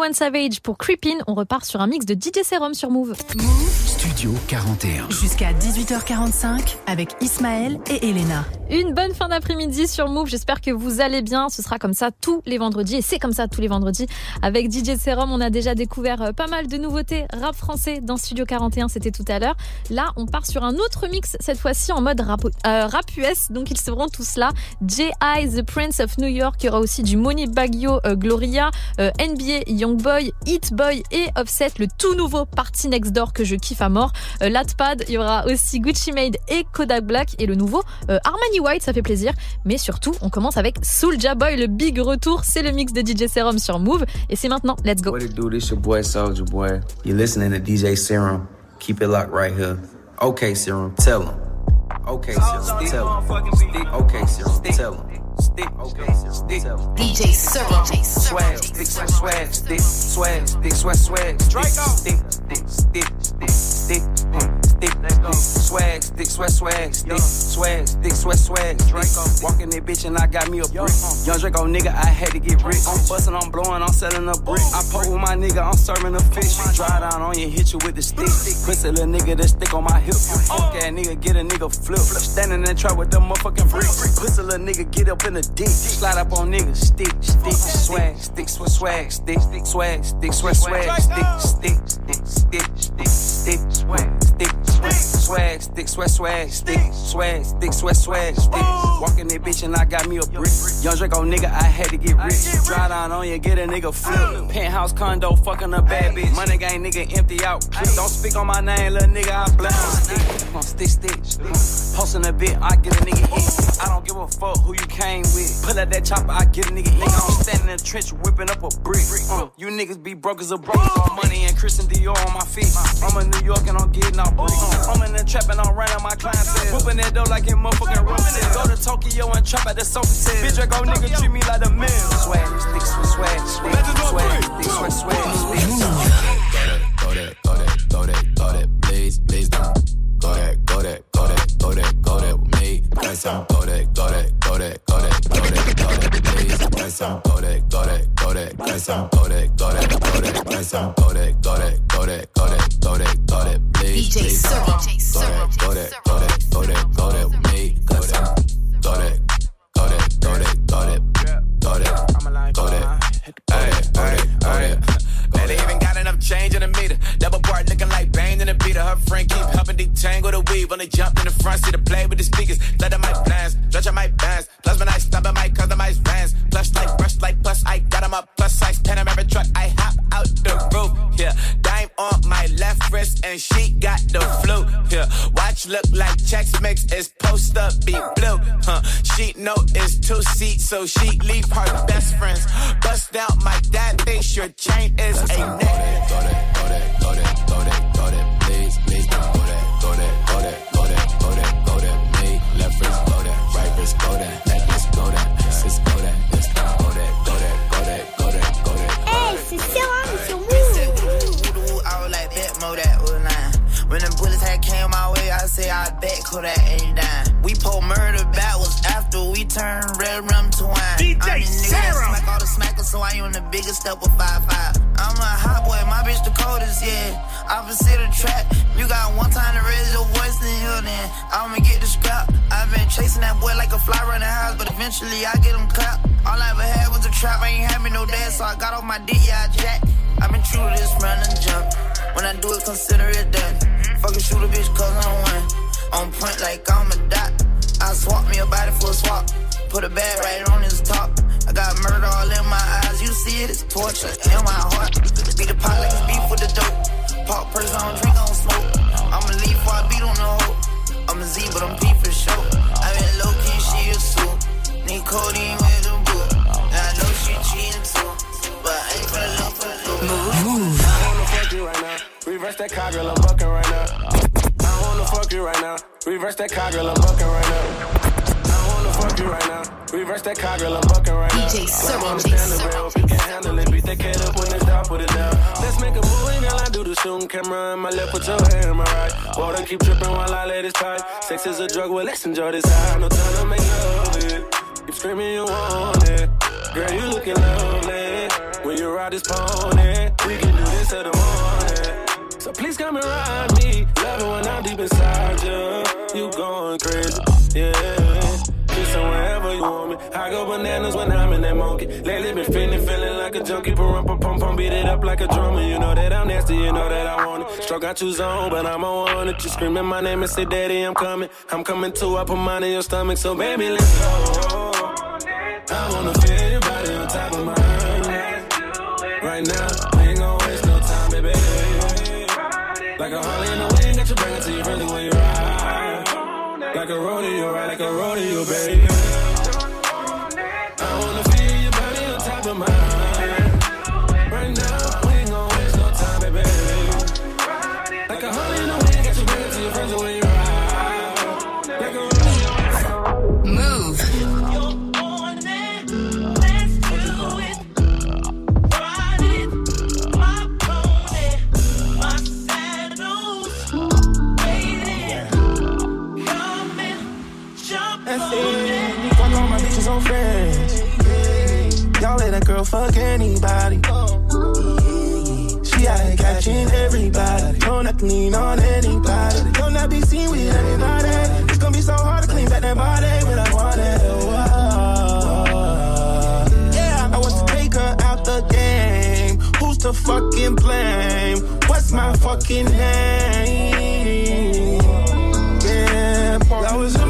21 Savage pour Creepin. On repart sur un mix de DJ Serum sur Move. Studio 41. Jusqu'à 18h45 avec Ismaël et Elena. Une bonne fin d'après-midi sur Move. J'espère que vous allez bien. Ce sera comme ça tous les vendredis et c'est comme ça tous les vendredis. Avec DJ Serum, on a déjà découvert euh, pas mal de nouveautés rap français dans Studio 41. C'était tout à l'heure. Là, on part sur un autre mix, cette fois-ci en mode rap, euh, US. Donc ils seront tous là. J.I. The Prince of New York. Il y aura aussi du Money Baggio, euh, Gloria, euh, NBA, Youngboy, Hit Boy et Offset. Le tout nouveau Party Next Door que je kiffe à mort. Euh, Latpad. Il y aura aussi Gucci Made et Kodak Black et le nouveau euh, Armani White. Ça fait plaisir. Mais surtout, on commence avec Soulja Boy, le big retour. C'est le mix de DJ Serum sur Move. C'est maintenant. Let's go. What it do? This your boy Soldier Boy. You're listening to DJ Serum. Keep it locked right here. Okay, Serum, tell him. Okay, Serum, tell him. Okay, Serum, tell him. Stick, okay, Serum, tell him. DJ Serum. Swag, stick, swag, swag, stick, swag, stick, swag, swag, stick, stick, stick, stick, stick, stick, swag, stick, swag, swag, stick, swag, stick, swag, swag, stick. Walking that bitch and I got me a brick. Young Draco nigga, I had to get rich. I'm bustin', I'm blowing, I'm selling a brick. I poke with my nigga, I'm serving a fish. Dry down on you, hit you with the stick. Pussy little nigga that stick on my hip. Fuck that nigga, get a nigga flip. Standing in the trap with the motherfucking bricks. Pussy little nigga, get up in the dick. Slide up on niggas, stick, stick, swag, stick, swag, swag, stick, stick, swag, stick, swag, swag, stick, stick, stick, stick, stick, stick, swag, week swag, stick, swag, swag, stick, swag, stick, swag, swag, stick. Walking that bitch and I got me a brick. Young Draco nigga, I had to get rich. Dry down on you, get a nigga flip. Penthouse condo, fucking a bad bitch. Money gang nigga, empty out. Don't speak on my name, little nigga, I blame on stick, stick, stick. Posting a bit, I get a nigga hit. I don't give a fuck who you came with. Pull out that chopper, I get a nigga hit. I'm standing in the trench, whipping up a brick. Uh, you niggas be broke as a broke. Money and Christian Dior on my feet. I'm in New York and I'm getting out bricks. I'm in the trap and I'm running my clientele. Whooping that dough like it motherfucking roasted. Go to Tokyo and trap at the sofa set. Bitch, I go nigga treat me like a mill. Swag, stick, swag, swag, swag, swag, stick, swag, swag, stick. Go that, go that, go that, go that, please, please don't. Go that, go that, go that, go that, go that with me. Nice some. Go that, go that, go that, go that, go that, go that, please. Nice some. Go that, go that, go that, nice some. Go that, go that, go that, nice some. Go that, go that, go that, go that, go that, go that, please, DJ please Serum. don't. Go that, go that, go that, go that, go that with me. Go that, go that, go that, go that, go that, go that, go that. Hey, hey, hey. Man, they even got enough change in the meter. Double part looking like The beater. Friend keep helping detangle the weave. On the jump in the front seat to play with the speakers. Let them mic plans, stretch my bands. Plus when I stop, I might customize vans. Plush like brush like plus, I got them up plus size Panamera truck. I hop out the roof. Yeah, dime on my left wrist and she got the flu. Yeah, watch look like checks mix is post up be blue. Huh, she know it's two seats, so she leave her best friends. Bust out my dad thinks your chain is a neck. Go that, that, that, that, that, please, please that, that, that, that, that, that. Left wrist, that, right wrist, go that, necklace, that came my way, I say I bet Kodak ain't dying. We pull murder battles after we turn red rum to wine. DJ I'm the nigga that smack all the smackers, so I on the biggest step with Five, five. I'm a hot boy, my bitch the coldest, yeah. Opposite the trap, you got one time to raise your voice in here, then I'ma get the scrap. I've been chasing that boy like a fly running the house, but eventually I get him clapped. All I ever had was a trap, I ain't having no dad, so I got off my dick, yeah, I jack. I've been true to this run and jump. When I do it, consider it done. Fucking shoot a bitch cause I'm one. On point like I'm a dot. I swap me a body for a swap. Put a bag right on his top. I got murder all in my eyes. You see it, it's torture in my heart. Beat the pot like it's beef with the dope. Pop purse, I don't drink, I don't smoke. I'ma leave before I beat on the hoe. I'm a Z, but I'm P for sure. I been low key, she a suit. Need codeine with the boot. Now I know she cheating too. But I ain't finna look for the Move. I wanna fuck you right now. Reverse that car, girl, I'm bucking right now. I wanna fuck you right now. Reverse that car, girl, I'm bucking right now. I wanna fuck you right now. Reverse that car, girl, I'm bucking right now. DJ understand the. If you can handle it, beat that cat up when it's down, put it down. Let's make a move, girl. I do the shooting camera in my left, put your hand in my right. Water keep tripping while I let it pipe. Sex is a drug, well, let's enjoy this high. No time to make love it. Keep screaming you want it. Girl, you looking lovely. When you ride this pony, we can do this till the morning. So please come and ride me. Love it when I'm deep inside you. You going crazy, yeah. Just wherever you want me. I go bananas when I'm in that monkey. Lately been feeling, feeling like a junkie. Pum, pum, pum, pum, beat it up like a drummer. You know that I'm nasty, you know that I want it. Struck out you zone, but I'm on it. You screaming my name and say, Daddy, I'm coming. I'm coming too. I put mine in your stomach, so baby, let's go. I wanna feel your body on top of mine. Right now, Like a Harley in the wind, got you bring it to you really when you ride. Like a rodeo, right? Like a rodeo, baby. Fuck anybody. She out catching everybody. Don't have to lean on anybody. Don't not be seen with anybody. It's gonna be so hard to clean back that body when I want it. Yeah, I want to take her out the game. Who's to fucking blame? What's my fucking name? Yeah, that was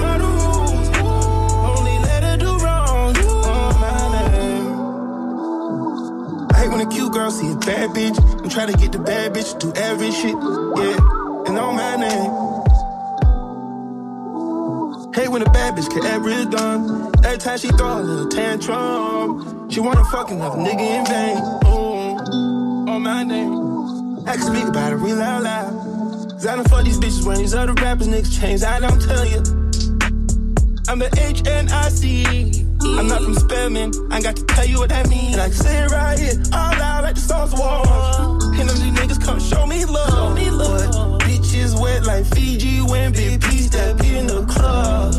girl see a bad bitch and try to get the bad bitch to do every shit. Yeah, and on my name. Hate when a bad bitch can ever is done. Every time she throw a little tantrum, she wanna fucking fuck another nigga in vain. Ooh, on my name. I can speak about it real out loud. Cause I done fuck these bitches when these other rappers niggas change. I don't tell you. I'm the HNIC. I'm not from Spelman. I got to tell you what that means. And I can say it right here, all loud like the songs war. And them niggas come show me love. Show me love. Bitches wet like Fiji when Big P step in the club.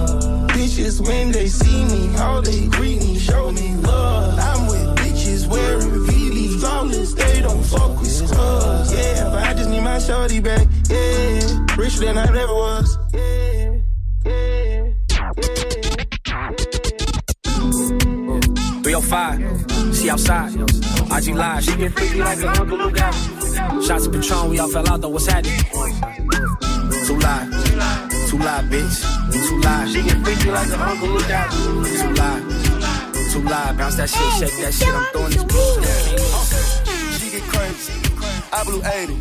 Bitches when they see me, how they greet me, show me love. I'm with bitches wearing VV flawless. They don't fuck with scrubs. Yeah, but I just need my shorty back. Yeah, richer than I ever was. 305, she outside. IG live, she get freaky like a Uncle Lugar. Shots of Patron, we all fell out though, what's happening? Too live, too live, bitch. Too live, she get freaky like a Uncle Lugar. Too live, too live, bounce that shit, shake that shit, I'm throwing this bitch. She get crazy. I blew 80.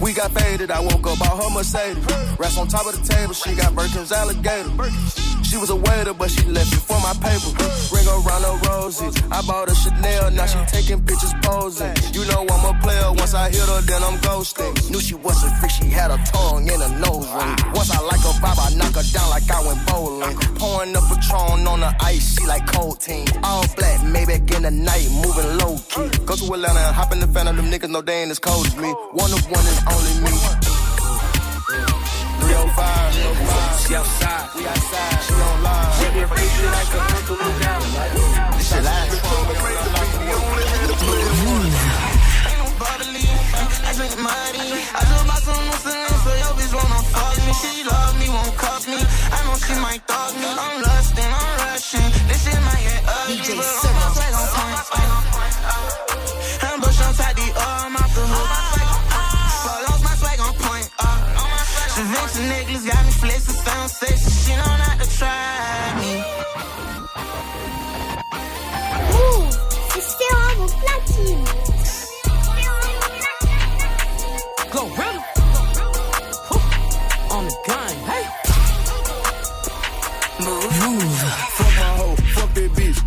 We got faded. I woke up out her Mercedes. Rest on top of the table. She got Birkin's alligator. She was a waiter, but she left before my paper. Ring around her roses. I bought her Chanel. Now she taking pictures posing. You know I'm a player. Once I hit her, then I'm ghosting. Knew she was a free. She had a tongue in her nose ring. Once I like her vibe, I knock her down like I went bowling. Pouring the Patron on the ice. She like cold team. All black, maybe in the night, moving low key. Go to Atlanta and hop in the fan of them niggas. know they ain't as cold as me. One of one is only me. She outside. We outside. She on live. She been crazy like a mental lookout. This shit last. I drink. I just bought some new so your bitch wanna fuck me. She love me, won't cuff me. I know she might thug me. I'm lusting, I'm rushing. This shit might get ugly. Vinci necklace got me flexing, sound sexy. She know not to try c'est platine.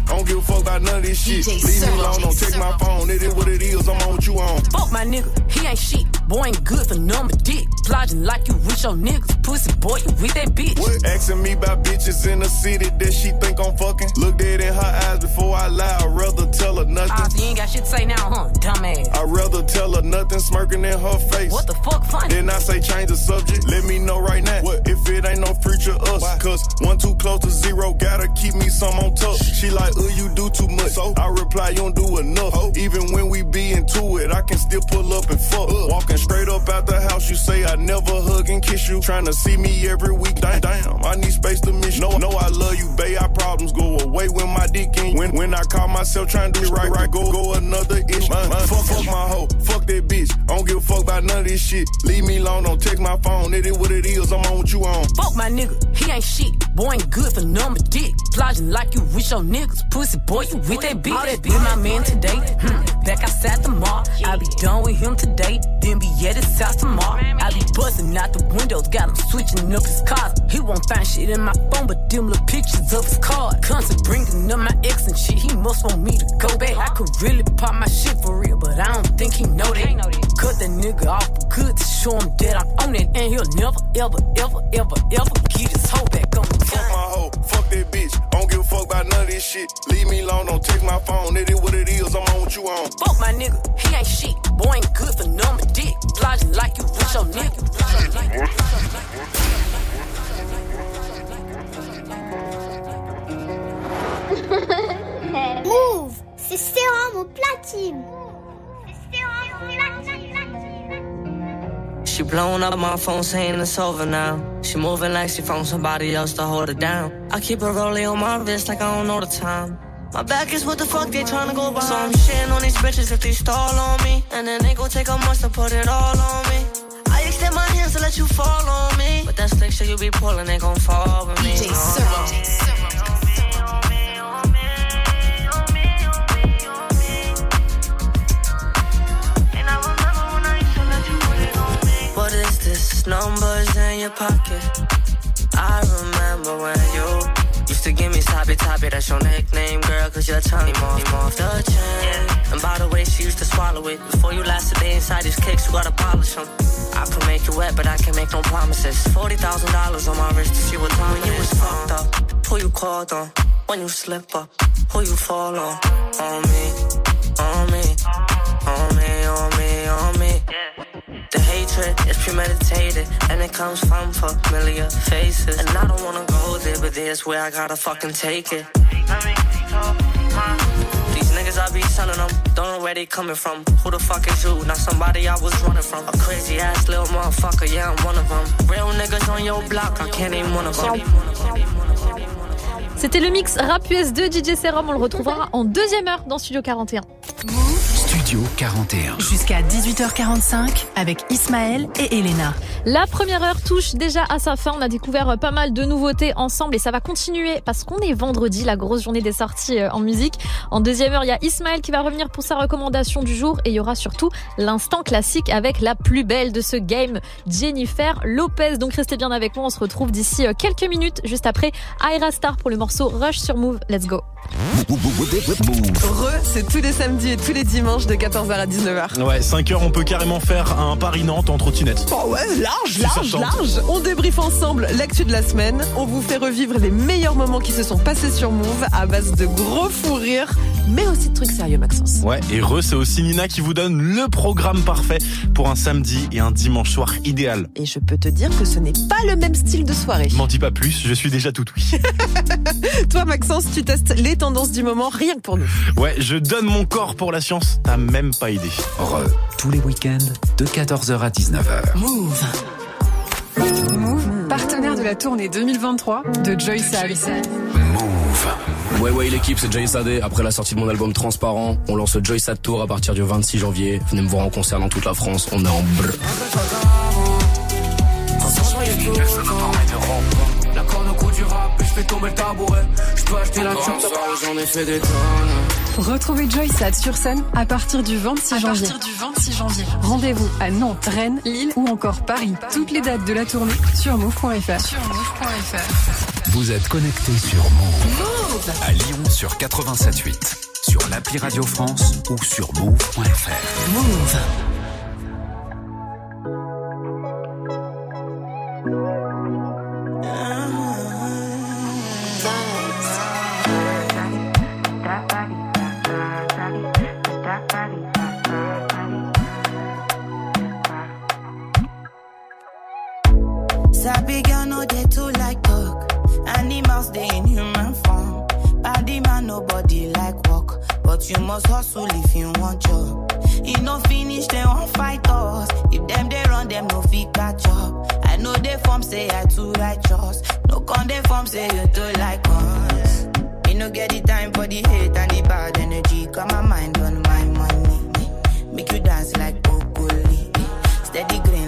I don't give a fuck about none of this shit. DJ Leave me alone, don't take my phone. It is what it is, I'm on what you on. Fuck my nigga, he ain't shit. Boy ain't good for number dick. Plotting like you with your niggas. Pussy boy, you with that bitch. What? Asking me about bitches in the city that she think I'm fucking. Look dead in her eyes before I lie. I'd rather tell her Ah, nothing. so you ain't got shit to say now, huh? Dumbass. I'd rather tell her nothing, smirking in her face. What the fuck funny? Then I say change the subject. Let me know right now. What? If it ain't no future us. Why? Cause one too close to zero, gotta keep me some on top. She like, uh, you do too much. So I reply, you don't do enough. Even when we be into it, I can still pull up and fuck. Walking straight up out the house, you say I never hug and kiss you. Trying to see me every week. Damn, damn, I need space to miss you. No, no, I love you, babe. Our problems go away when my dick in. When when I call myself trying to do it right, right, go go another inch. Man, this shit. Leave me alone, don't text my phone. It is what it is. I'm on what you on. Fuck my nigga, he ain't shit. Boy ain't good for number dick. Plotting like you with your niggas. Pussy boy, you with that bitch. All that be my man today. Hmm. Back outside the mall. I be done with him today. Then be at his house tomorrow. I be buzzing out the windows. Got him switching up his cars. He won't find shit in my phone, but them little pictures of his card. Constant bringing up my ex and shit. He must want me to go back. I could really pop my shit for real, but I don't think he know that. Cut that nigga off good to show him that I'm on it. And he'll never, ever, ever, ever, ever get his hoe back on the Fuck my hoe, fuck that bitch. I don't give a fuck about none of this shit. Leave me alone, don't text my phone. It is what it is. I'm on what you on. Fuck my nigga, he ain't shit. Boy ain't good for number dick. Plotting like you with your [laughs] Move, c'est sérum au platine. She blowing up my phone saying it's over now. She moving like she found somebody else to hold her down. I keep her rolling on my wrist like I don't know the time. My back is what the fuck they tryna go by. So I'm shitting on these bitches if they stall on me. And then they gon' take a month to put it all on me. I extend my hands to let you fall on me. But that slick shit you be pulling ain't gon' fall with me. DJ Uh-uh. Numbers in your pocket. I remember when you used to give me sloppy toppy. That's your nickname, girl, cause your tongue off, off the chain. And by the way, she used to swallow it. Before you last a day inside these kicks, you gotta polish them. I could make you wet, but I can make no promises. $40,000 on my wrist to see what time when you was fucked up. Who you called on? When you slip up? Who you fall on? On me, on me, on me. The hatred is premeditated, and it comes from familiar faces. And I don't wanna go there, but there's where I gotta fucking take it. These niggas I be selling them, don't know where they coming from. Who the fuck is you? Not somebody I was running from. A crazy ass little motherfucker, yeah, I'm one of them. Real niggas on your block, I can't name one of them. C'était le mix rap US 2 DJ Serum. On le retrouvera en deuxième heure dans Studio 41. Studio 41. Jusqu'à 18h45 avec Ismaël et Elena. La première heure touche déjà à sa fin. On a découvert pas mal de nouveautés ensemble et ça va continuer parce qu'on est vendredi, la grosse journée des sorties euh, en musique. En deuxième heure, il y a Ismaël qui va revenir pour sa recommandation du jour et il y aura surtout l'instant classique avec la plus belle de ce game, Jennifer Lopez. Donc restez bien avec moi. On se retrouve d'ici euh, quelques minutes juste après Aira Star pour le morceau Rush sur Move. Let's go. Re, c'est tous les samedis et tous les dimanches de 14h à 19h. Ouais, 5 heures, on peut carrément faire un Paris-Nantes en trottinette. Oh ouais, large, large, large. On débriefe ensemble l'actu de la semaine. On vous fait revivre les meilleurs moments qui se sont passés sur Move à base de gros fous rires, mais aussi de trucs sérieux, Maxence. Ouais, et Re, c'est aussi Nina qui vous donne le programme parfait pour un samedi et un dimanche soir idéal. Et je peux te dire que ce n'est pas le même style de soirée. M'en dis pas plus, je suis déjà tout oui. [laughs] Toi, Maxence, tu testes les tendances du moment rien que pour nous. Ouais, je donne mon corps pour la science, t'as même pas idée. Re, tous les week-ends de 14h à 19h. Move. Move, partenaire de la tournée 2023 de Joyce Harris. Move. Ouais ouais l'équipe c'est Joy Sadé. Après la sortie de mon album Transparent, on lance le Joy Sad Tour à partir du 26 janvier. Venez me voir en concert dans toute la France, on est en brr. Fais tomber le tabouret. Je peux acheter la chance, j'en ai fait des tonnes. Retrouvez Joysad sur scène à partir du 26 janvier. partir du 26 janvier. Rendez-vous à Nantes, Rennes, Lille ou encore Paris. Toutes les dates de la tournée sur move.fr. Sur move.fr. Vous êtes connecté sur Move. À Lyon sur 87.8. Sur l'appli Radio France ou sur move.fr. Move. Must hustle if you want job. E no finish dem wan fight us. If them they run them no fit catch up. I know dey form say I too righteous. No con dey form say you too like us. Me no get the time for the hate and the bad energy. Got my mind on my money. Make you dance like broccoli. Steady green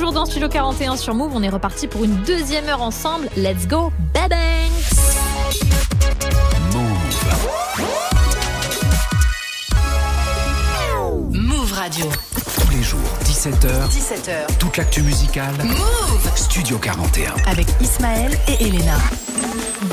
toujours dans Studio 41 sur Move. On est reparti pour une deuxième heure ensemble. Let's go, babanks Move Radio. Tous les jours, 17h. 17h. Toute l'actu musicale. Move Studio 41. Avec Ismaël et Elena.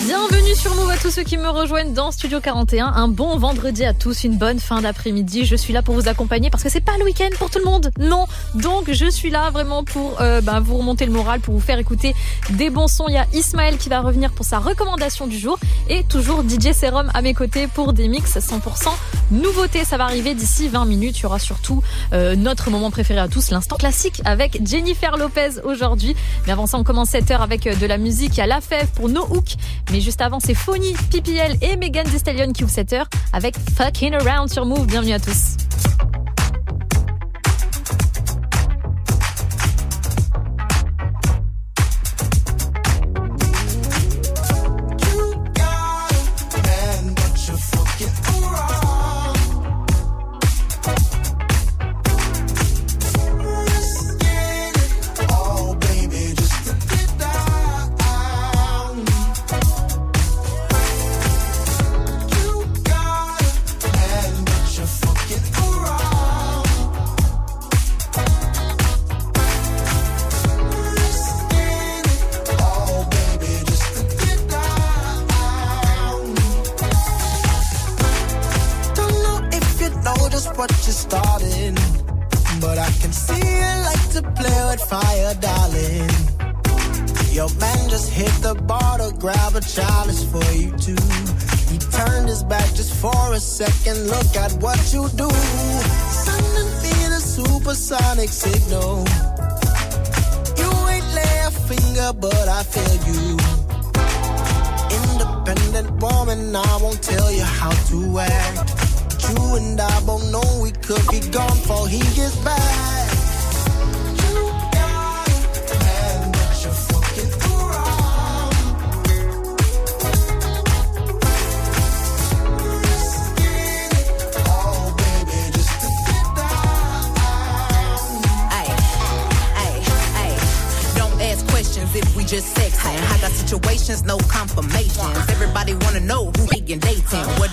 Bienvenue sur Move à tous ceux qui me rejoignent dans Studio 41. Un bon vendredi à tous, une bonne fin d'après-midi. Je suis là pour vous accompagner parce que c'est pas le week-end pour tout le monde. Non. Donc je suis là vraiment pour euh, bah, vous remonter le moral, pour vous faire écouter des bons sons. Il y a Ismaël qui va revenir pour sa recommandation du jour et toujours DJ Serum à mes côtés pour des mix 100% nouveautés. Ça va arriver d'ici 20 minutes. Il y aura surtout euh, notre moment préféré à tous, l'instant classique avec Jennifer Lopez aujourd'hui. Mais avant ça, on commence cette heure avec euh, de la musique. Il y a La Fève pour No Hook. Mais juste avant, c'est Phony, PPL et Megan Thee Stallion qui ouvrent cette heure avec Fucking Around sur Move. Bienvenue à tous.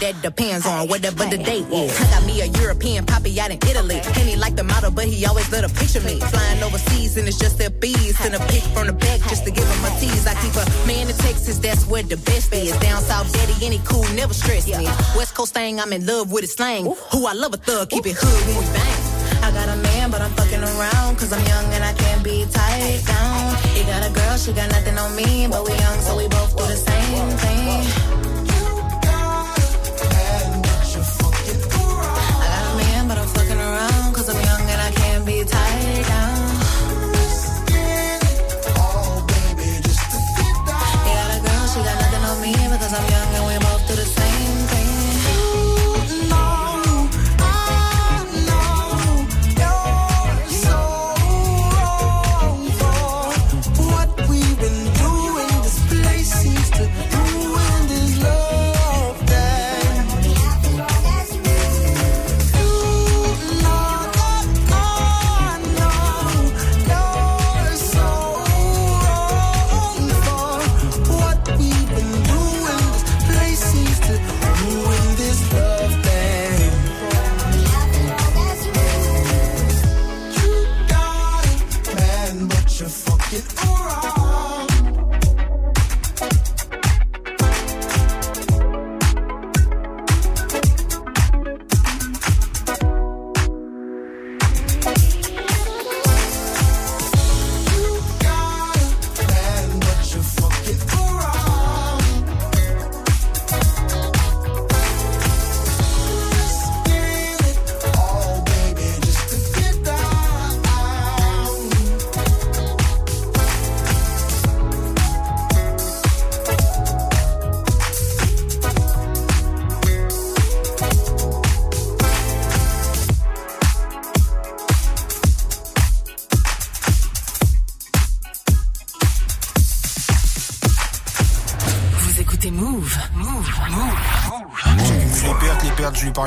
That depends on, whatever the date is. I got me a European poppy out in Italy. And he like the model, but he always let a picture me. Flying overseas and it's just their bees. Send a pic from the back just to give him a tease. I keep a man in Texas, that's where the best is. Down south, daddy, any cool, never stress me. West Coast thing, I'm in love with his slang. Who I love a thug, keep it hood when we bang. I got a man, but I'm fucking around. Cause I'm young and I can't be tied down. He got a girl, she got nothing on me. But we young, so we both do the same thing. Be tied down.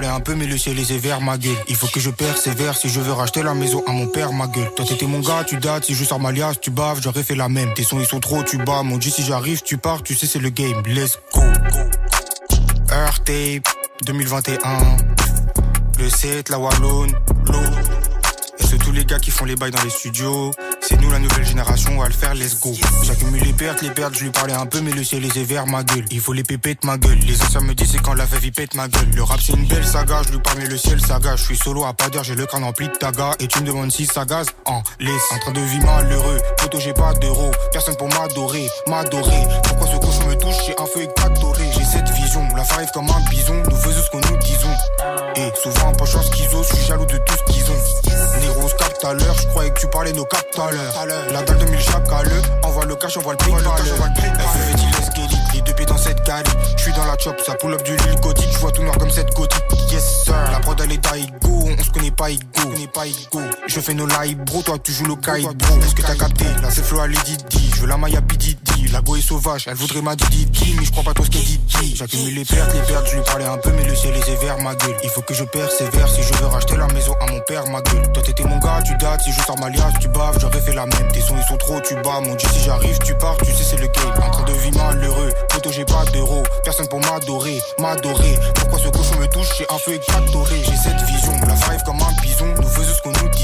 Un peu, mais le ciel est sévère, ma gueule. Il faut que je persévère si je veux racheter la maison à mon père, ma gueule. Toi, t'étais mon gars, tu dates, si je sors ma liasse, tu baves, j'aurais fait la même. Tes sons, ils sont trop, tu bats, mon Dieu, si j'arrive, tu pars, tu sais, c'est le game. Let's go. Tape, 2021. Le 7, la Wallone, l'eau. Et c'est tous les gars qui font les bails dans les studios. C'est nous la nouvelle génération, on va le faire, let's go. J'accumule les pertes, les pertes, je lui parlais un peu, mais le ciel est sévère, ma gueule. Il faut les pépettes, ma gueule. Les anciens me disent c'est quand la il pète ma gueule. Le rap c'est une belle saga, je lui parle, mais le ciel saga. Je suis solo à pas dire, j'ai le crâne rempli de taga. Et tu me demandes si ça gaz, en laisse. En train de vivre malheureux, photo j'ai pas d'euros. Personne pour m'adorer, m'adorer. Pourquoi ce cochon me touche, j'ai un feu éclatoré. J'ai cette vision, la arrive comme un bison, nous faisons ce qu'on nous disons. Et souvent, pas chance schizo, je suis jaloux de tout ce qu'ils ont. À l'heure, je croyais que tu parlais nos à La dalle de mille l'heure, envoie le cash, envoie le prix, FEV dit les skelly, les deux pieds dans cette. Je suis dans la chop, ça pull up du Lille gothique, je vois tout noir comme cette gothique. Yes sir, la prod elle est d'Aigo, on se connaît pas connaît pas Igo. Je fais nos live bro, toi tu joues le kite bro. Est-ce que t'as capté? Là c'est Flo à Lady Di, je veux la Maya Pididi. La go est sauvage, elle voudrait ma Didi, mais je crois pas trop ce qu'elle dit. J'accumule les pertes, les pertes, je lui parlais un peu, mais le ciel est sévère, ma gueule. Il faut que je persévère si je veux racheter la maison à mon père, ma gueule. Toi t'étais mon gars, tu dates, si je sors ma liasse, tu baves, j'aurais fait la même. Tes sons ils sont trop, tu bats, mon dieu, si j'arrive, tu pars, tu sais, c'est le game. En train de vivre malheureux, photo pas d'euros, personne pour m'adorer, m'adorer. Pourquoi ce cochon me touche, j'ai un feu éclatoré. J'ai cette vision, la five comme un bison, nous faisons ce que nous.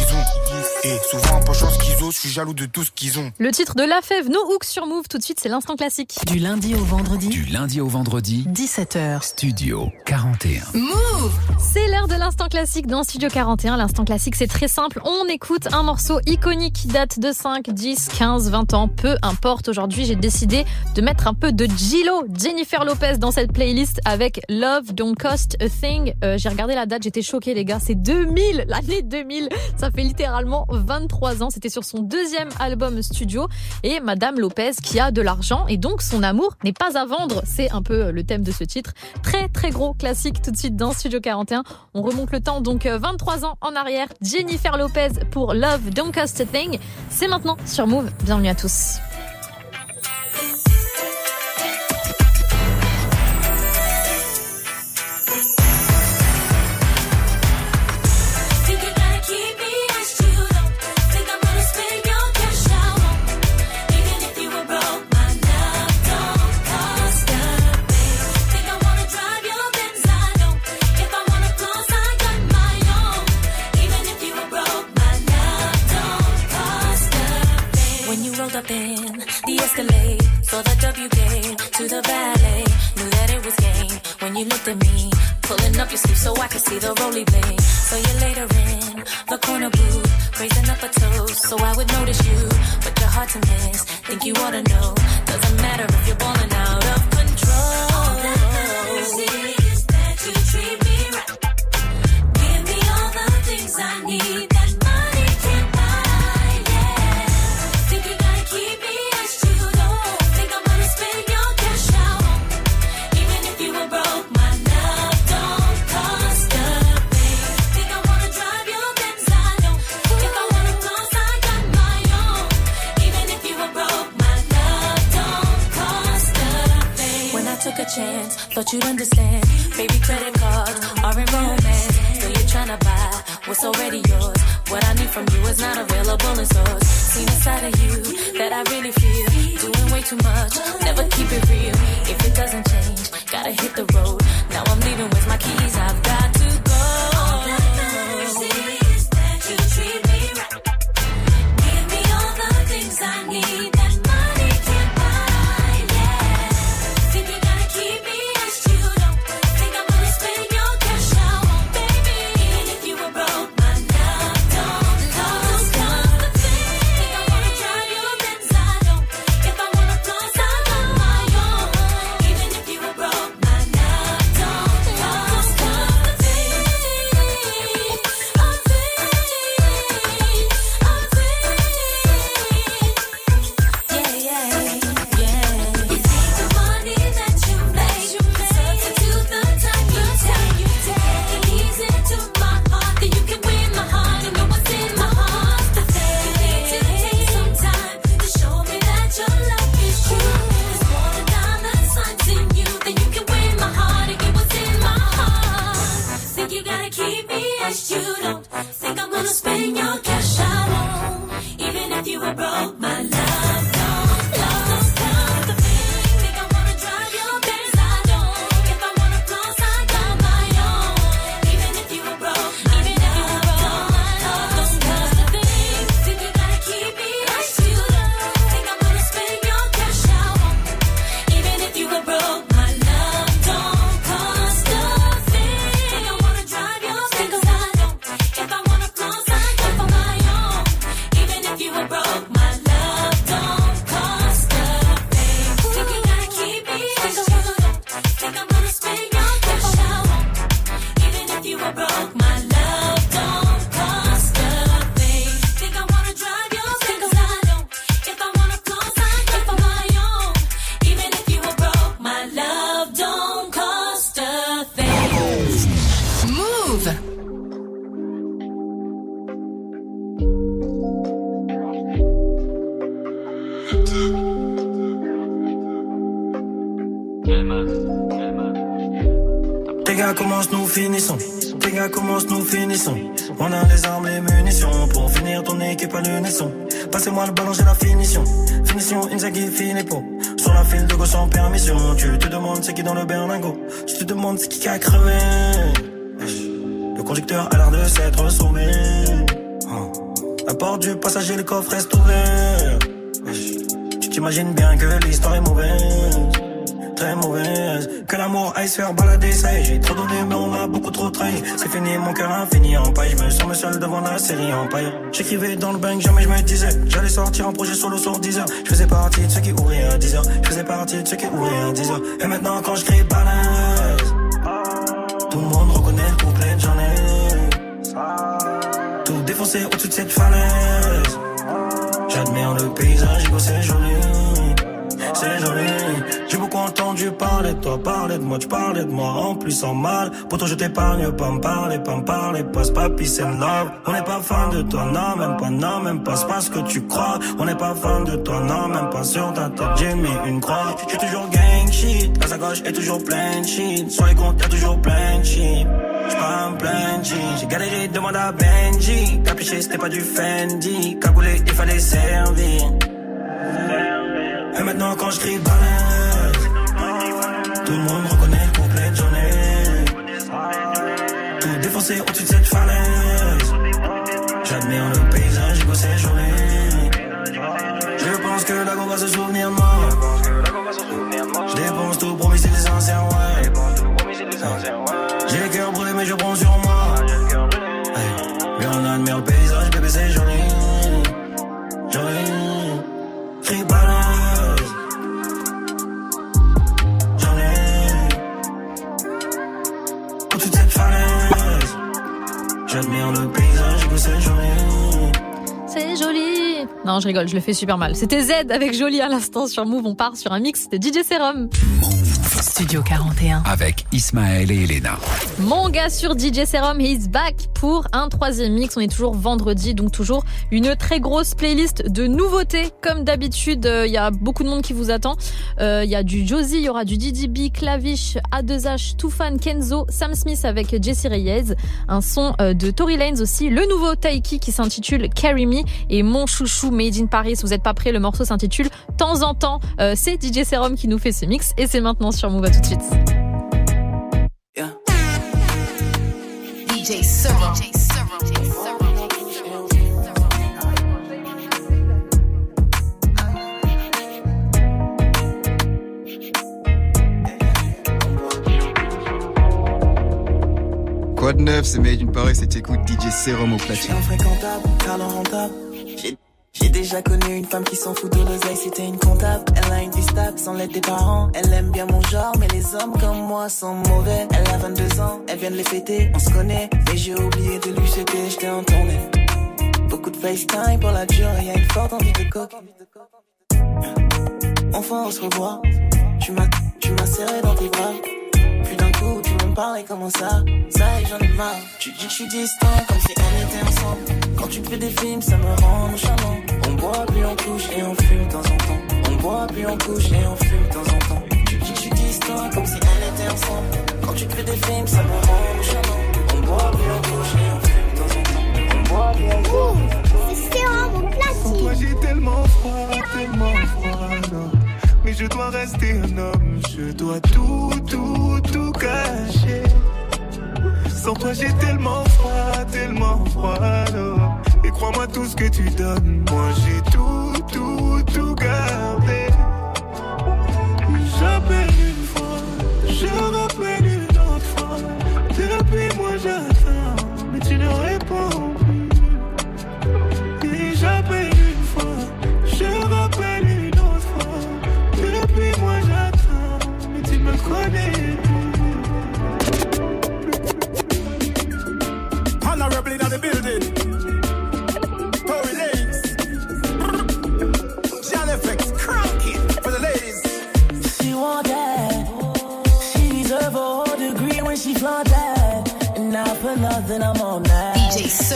Et souvent, un peu chance qu'ils osent, je suis jaloux de tout ce qu'ils ont. Le titre de La Fève, No Hooks sur Move, tout de suite, c'est l'instant classique. Du lundi au vendredi, Du lundi au vendredi, 17h. Studio 41. Move C'est l'heure de l'instant classique dans Studio 41. L'instant classique, c'est très simple. On écoute un morceau iconique qui date de 5, 10, 15, 20 ans, peu importe. Aujourd'hui, j'ai décidé de mettre un peu de Gilo, Jennifer Lopez dans cette playlist avec Love Don't Cost a Thing. Euh, j'ai regardé la date, j'étais choquée les gars. C'est 2000, l'année 2000. Ça fait littéralement 23 ans. C'était sur son deuxième album studio. Et Madame Lopez qui a de l'argent et donc son amour n'est pas à vendre. C'est un peu le thème de ce titre. Très très gros classique tout de suite dans Studio 41. On remonte le temps donc euh, 23 ans en arrière. Jennifer Lopez pour Love Don't Cost a Thing. C'est maintenant sur Move. Bienvenue à tous. Saw the W gate to the ballet, knew that it was game. When you looked at me, pulling up your sleeve so I could see the roly blade. So you later in the corner booth, raising up a toast so I would notice you, but you're hard to miss. Think you ought to know, doesn't matter if you're balling out of control. All that matters is that you treat me right. Give me all the things I need chance, thought you'd understand. Baby, credit cards are in romance. So you're trying to buy what's already yours. What I need from you is not available in stores. Seen a side of you that I really feel. Doing way too much, never keep it real. If it doesn't change, gotta hit the road. Now I'm leaving with my keys, I've got a. Le conducteur a l'air de s'être sauvé. Oh. La porte du passager, le coffre reste ouvert. Tu t'imagines bien que l'histoire est mauvaise. Très mauvaise. Que l'amour aille se faire balader, ça y j'ai trop donné, mais on m'a beaucoup trop trahi. C'est fini, mon cœur a fini en paille. Je me sens seul devant la série en paille. J'écrivais dans le bank, jamais je me disais. J'allais sortir un projet solo sur 10 heures. Je faisais partie de ceux qui ouvraient à 10 heures. Je faisais partie de ceux qui ouvraient à 10 heures. Et maintenant, quand je crie balance, tout le monde reconnaît le couplet de j'en ai. Tout défoncé au-dessus de cette falaise. J'admire le paysage, c'est joli. C'est joli. J'ai beaucoup entendu parler de toi, parler de moi, tu parlais de moi en plus en mal. Pourtant je t'épargne, pas me parler, pas me parler, passe pas peace and love. On n'est pas fan de toi, non, même pas, non, même pas, c'est pas ce que tu crois. On n'est pas fan de toi, non, même pas sur ta tête, j'ai mis une croix. J'ai toujours gang shit, la sacoche est toujours plein shit. Comptes, y'a toujours plein de shit. J'suis pas un plein shit. J'ai galéré, demande à Benji. Capiché, c'était pas du Fendi. Cagoulé, il fallait servir. Et maintenant quand je crie balance Tout le monde reconnaît le j'en ai Tout défoncé au-dessus de cette falaise. J'admire le paysage, Hugo c'est joli Je pense que la go va se souvenir de moi. Je dépense tout pour miser les sincères, ouais Non, je rigole, je le fais super mal. C'était Z avec Jolie à l'instant sur Move. On part sur un mix de DJ Serum. Studio 41. Avec Ismaël et Elena. Mon gars sur DJ Serum, he's back pour un troisième mix. On est toujours vendredi, donc toujours une très grosse playlist de nouveautés. Comme d'habitude, euh, il y a beaucoup de monde qui vous attend. Euh, Il y a du Josie, il y aura du DDB, Clavish, A2H, Toufan, Kenzo, Sam Smith avec Jessie Reyes. Un son euh, de Tory Lanez aussi. Le nouveau Taiki qui s'intitule Carry Me. Et mon chouchou Made in Paris. Vous êtes pas prêts, le morceau s'intitule Temps en temps. Euh, c'est DJ Serum qui nous fait ce mix. Et c'est maintenant sur Move. À tout de suite. DJ Serum. Quoi de neuf, c'est Made in Paris et t'écoutes DJ Serum au platine. Infréquentable, talent rentable. J'ai- déjà connu une femme qui s'en fout de l'oseille, c'était une comptable. Elle a une vie stable sans l'aide des parents. Elle aime bien mon genre, mais les hommes comme moi sont mauvais. Elle a 22 ans, elle vient de les fêter, on se connaît. Mais j'ai oublié de lui souhaiter, j'étais en tournée. Beaucoup de FaceTime pour la durée, y'a une forte envie de coke. Enfin on se revoit, tu m'as, tu m'as serré dans tes bras. Me parlais comment ça, ça et j'en ai marre. Tu dis que je suis distant comme si on était ensemble. Quand tu fais des films ça me rend nonchalant. On boit puis on couche et on fume de temps en temps. On boit puis on couche et on fume de temps en temps. Tu dis que je suis distant comme si on était ensemble. Quand tu fais des films ça me rend nonchalant. On boit puis on couche et on fume de temps en temps. On boit puis on couche. C'est vraiment Sans platine. toi j'ai tellement froid, tellement. Je dois rester un homme, je dois tout, tout, tout cacher. Sans toi j'ai tellement froid, tellement froid non. Et crois-moi tout ce que tu donnes, moi j'ai tout, tout, tout gardé. J'appelle une fois, je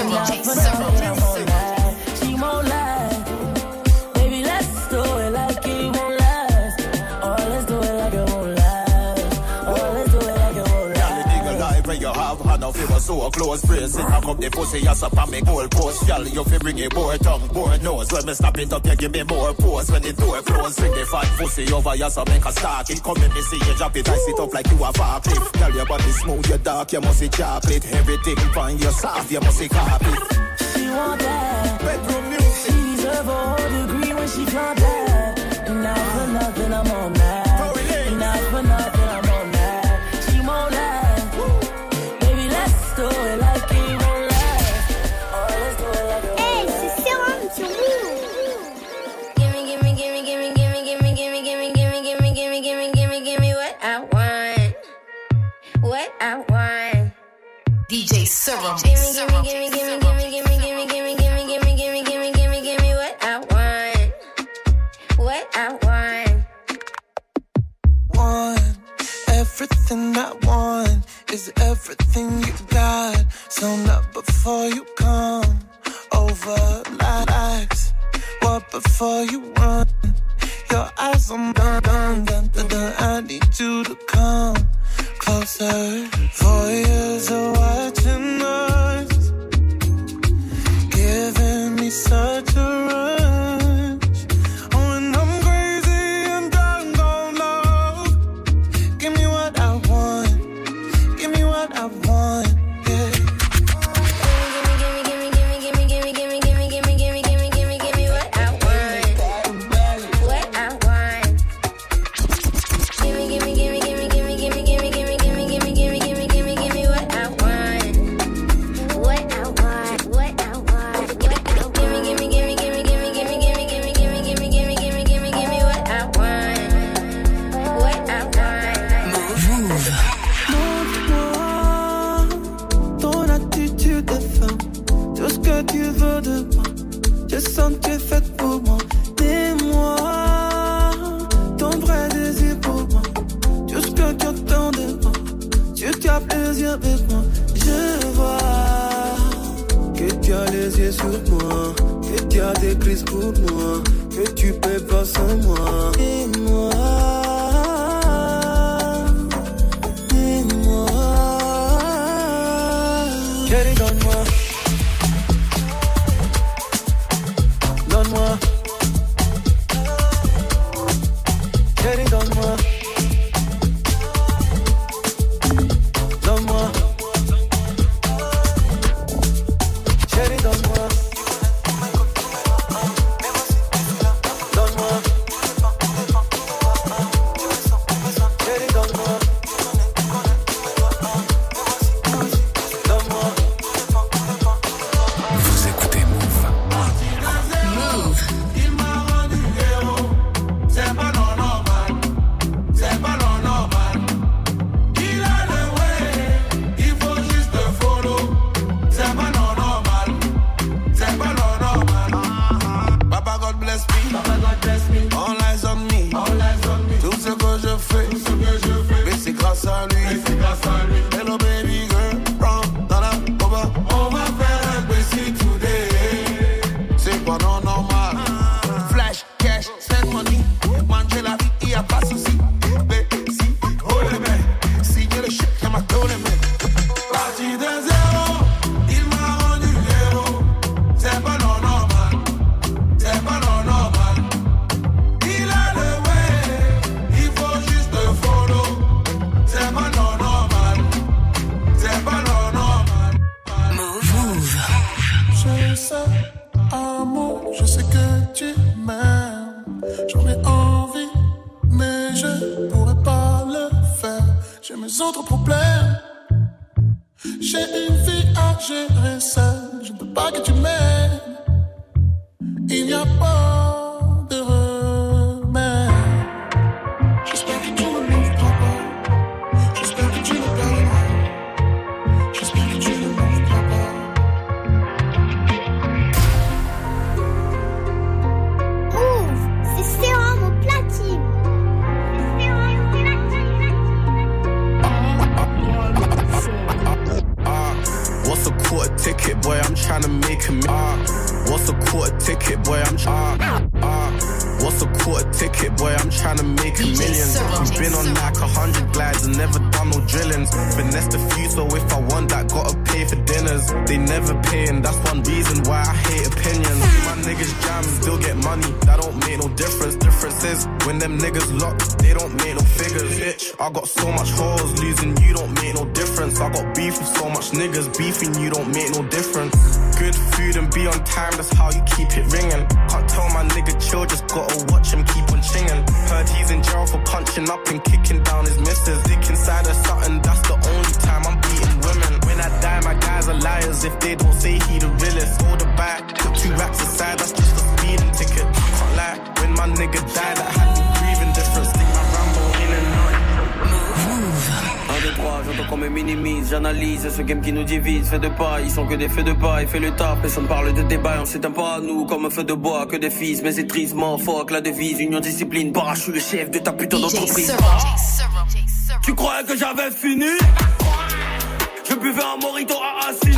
DJ Serum. so close. Praise it, I up the pussy, ass up on me gold post. Y'all, you fi bring it more tongue, more nose. When me snap it up, you give me more pose. When the door close, bring the fat pussy over, you so make a start. It come in, me see you drop it, I sit up like you a far cliff. Girl, your body smooth, you dark, you must be chocolate. Everything fine, you soft, you must be carpet. She want that. Bedroom music. She a whole degree when she flaunt that. And now for nothing, I'm on that. serum. Give me, give me, give me, give me, give me, give me, give me, give me, give me, give me, give me, give me, give me what I want. What I want. want everything I want is everything you got. So not before you come over lives. What before you run? Your eyes on dun dun dun dun. I need you to come closer. Voyeurs are watching us, giving me such. friends. Finesse the few, so if I want that, gotta pay for dinners. They never pay, and that's one reason why I hate opinions. My niggas jam, still get money, that don't make no difference them niggas lock, they don't make no figures. Bitch, I got so much hoes, losing you don't make no difference. I got beef with so much niggas, beefing you don't make no difference. Good food and be on time, that's how you keep it ringing. Can't tell my nigga chill, just gotta watch him keep on chinging. Heard he's in jail for punching up and kicking down his missus. Dick inside of something, that's the only time I'm beating women. When I die, my guys are liars if they don't say he the realest. Hold the back, put two racks aside, that's just my nigga died, I had me breathing different. Stick my Rambo in and out. 1, 2, 3, j'entends qu'on me minimise, j'analyse ce game qui nous divise, fait de pas, ils sont que des feux de pas, il fait le taf, personne parle de débat, on s'éteint pas à nous comme un feu de bois, que des fils, mais c'est tristement, fuck la devise, union discipline, parachute le chef de ta putain d'entreprise. Tu croyais que j'avais fini? Je buvais un morito à Assini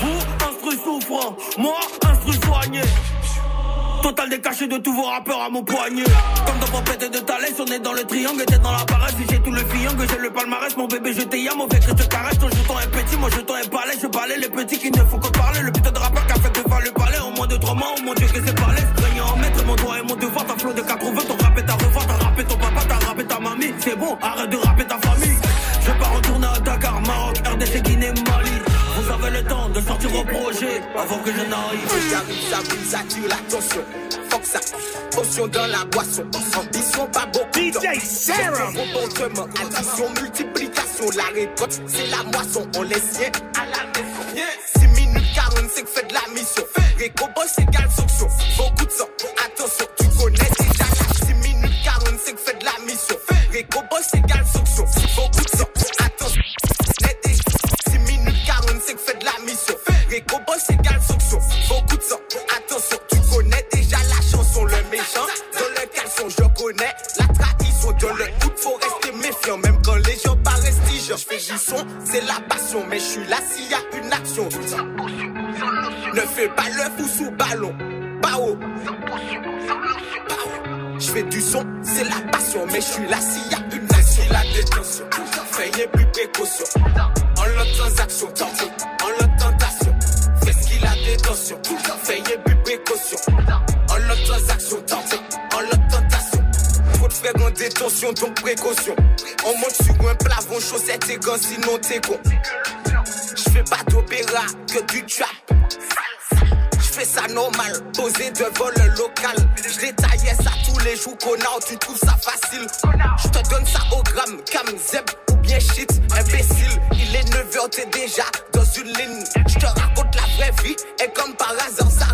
Vous, instru souffrant, moi, instru soigné Total décaché de tous vos rappeurs à mon poignet. Comme dans Popette de Thalès, on est dans le triangle T'es dans la paresse, j'ai tout le fiangle J'ai le palmarès, mon bébé je t'ai mauvais que je caresse. Ton jeton est petit, mon jeton est palais Je balais les petits qui ne font que parler. Le putain de rappeur qui a fait que faire le palais En moins de 3 mois, oh mon dieu que c'est balèze Régnant en maître, mon doigt et mon devoir Ta flot de 80, ton rap est ta revoir T'as rappé ton papa, t'as rappé ta mamie. C'est bon, arrête de rapper ta famille. Je vais pas retourner à Dakar, Maroc, RDC, sortir au projet Avant que je n'arrive J'arrive, ça brille, ça tire l'attention. Fuck ça, potion dans la boisson. Ambition, pas beaucoup. DJ Serum. Comportement, addition, multiplication. La récolte, c'est la moisson. On les siens à la maison. 6 minutes 45, fait de la mission. Réco boss égale sanction. Beaucoup de sang, Je fais son, c'est la passion, mais je suis là s'il y a une action. Ne fais pas le fou sous ballon. Pao. Je fais du son, c'est la passion, mais je suis là s'il y a une action. la détention, fais plus précaution. Faut te faire en détention, donc précaution. On monte sur un plafond, chaussettes et gants, sinon t'es con. Je fais pas d'opéra, que du trap. Je fais ça normal, posé devant le local. Je détaillais ça tous les jours, connard, tu trouves ça facile. Je te donne ça au gramme, cam, zeb ou bien shit, imbécile. Il est 9h, t'es déjà dans une ligne. Je te raconte la vraie vie, et comme par hasard, ça.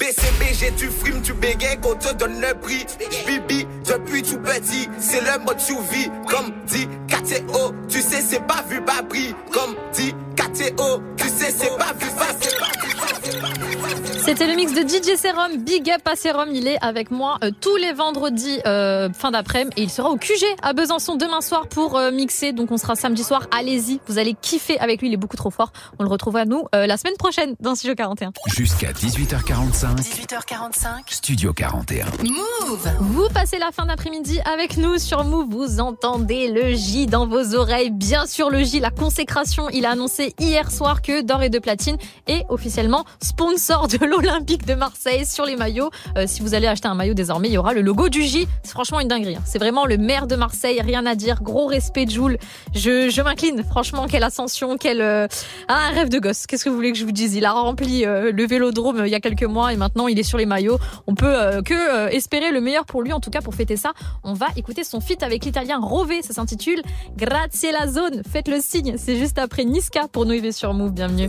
BCBG, tu frimes, tu bégayes, qu'on te donne le prix. Bibi, depuis tout petit, c'est le mode survie. Comme dit KTO, tu sais, c'est pas vu, pas pris. Comme dit KTO, tu sais, c'est pas vu, pas c'est pas vu, pas pas C'était le mix de DJ Serum, Big Up à Serum, il est avec moi euh, tous les vendredis euh, fin d'après-midi. Et il sera au QG à Besançon demain soir pour euh, mixer, donc on sera samedi soir, allez-y, vous allez kiffer avec lui, il est beaucoup trop fort, on le retrouve à nous euh, la semaine prochaine dans Studio 41. Jusqu'à 18h45, 18h45. Studio 41. Move! Vous passez la fin d'après-midi avec nous sur Move, vous entendez le J dans vos oreilles, bien sûr le J, la consécration, il a annoncé hier soir que D'Or et de Platine est officiellement sponsor de l'Olympique de Marseille sur les maillots. Euh, si vous allez acheter un maillot désormais, il y aura le logo du J. C'est franchement une dinguerie. hein. C'est vraiment le maire de Marseille, rien à dire. Gros respect de Joule. Je, je m'incline. Franchement, quelle ascension, quel euh, ah, un rêve de gosse. Qu'est-ce que vous voulez que je vous dise? Il a rempli euh, le Vélodrome euh, il y a quelques mois et maintenant il est sur les maillots. On peut euh, que euh, espérer le meilleur pour lui. En tout cas, pour fêter ça, on va écouter son feat avec l'Italien Rové. Ça s'intitule Grazie la zone. Faites le signe. C'est juste après Niska pour nous sur Move. Bienvenue. Les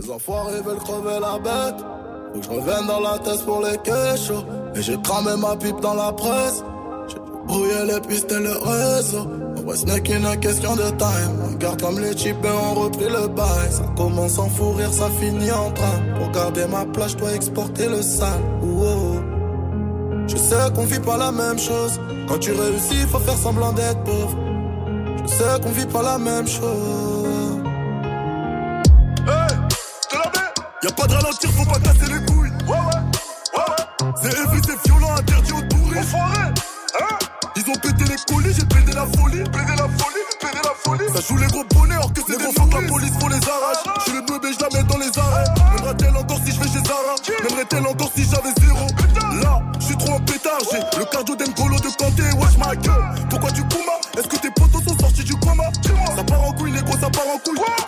bête. Faut que je revienne dans la tête pour les questions. Et j'ai cramé ma pipe dans la presse. J'ai brouillé les pistes et le réseau. On va ce n'est qu'une question de time. Regarde comme les types ont repris le bail. Ça commence en fou ça finit en train. Pour garder ma place, je dois exporter le sale. Ouh, oh. Je sais qu'on vit pas la même chose. Quand tu réussis, faut faire semblant d'être pauvre. Je sais qu'on vit pas la même chose. Y'a pas de ralentir, faut pas casser les couilles. Ouais, ouais, ouais. C'est heavy, c'est violent, interdit aux touristes. Hein Ils ont pété les colis, j'ai pété la folie. Pété la folie, pété la folie. Ça joue les gros bonnets, or que c'est des gros la police, faut les arrache. Je suis le bébé, je la mets dans les arrêts. M'aimerait-elle encore si je vais chez Zara? M'aimerait-elle encore si j'avais zéro? Là, je suis trop en pétard, j'ai le cardio d'Engolo de Kanté, wesh ma gueule.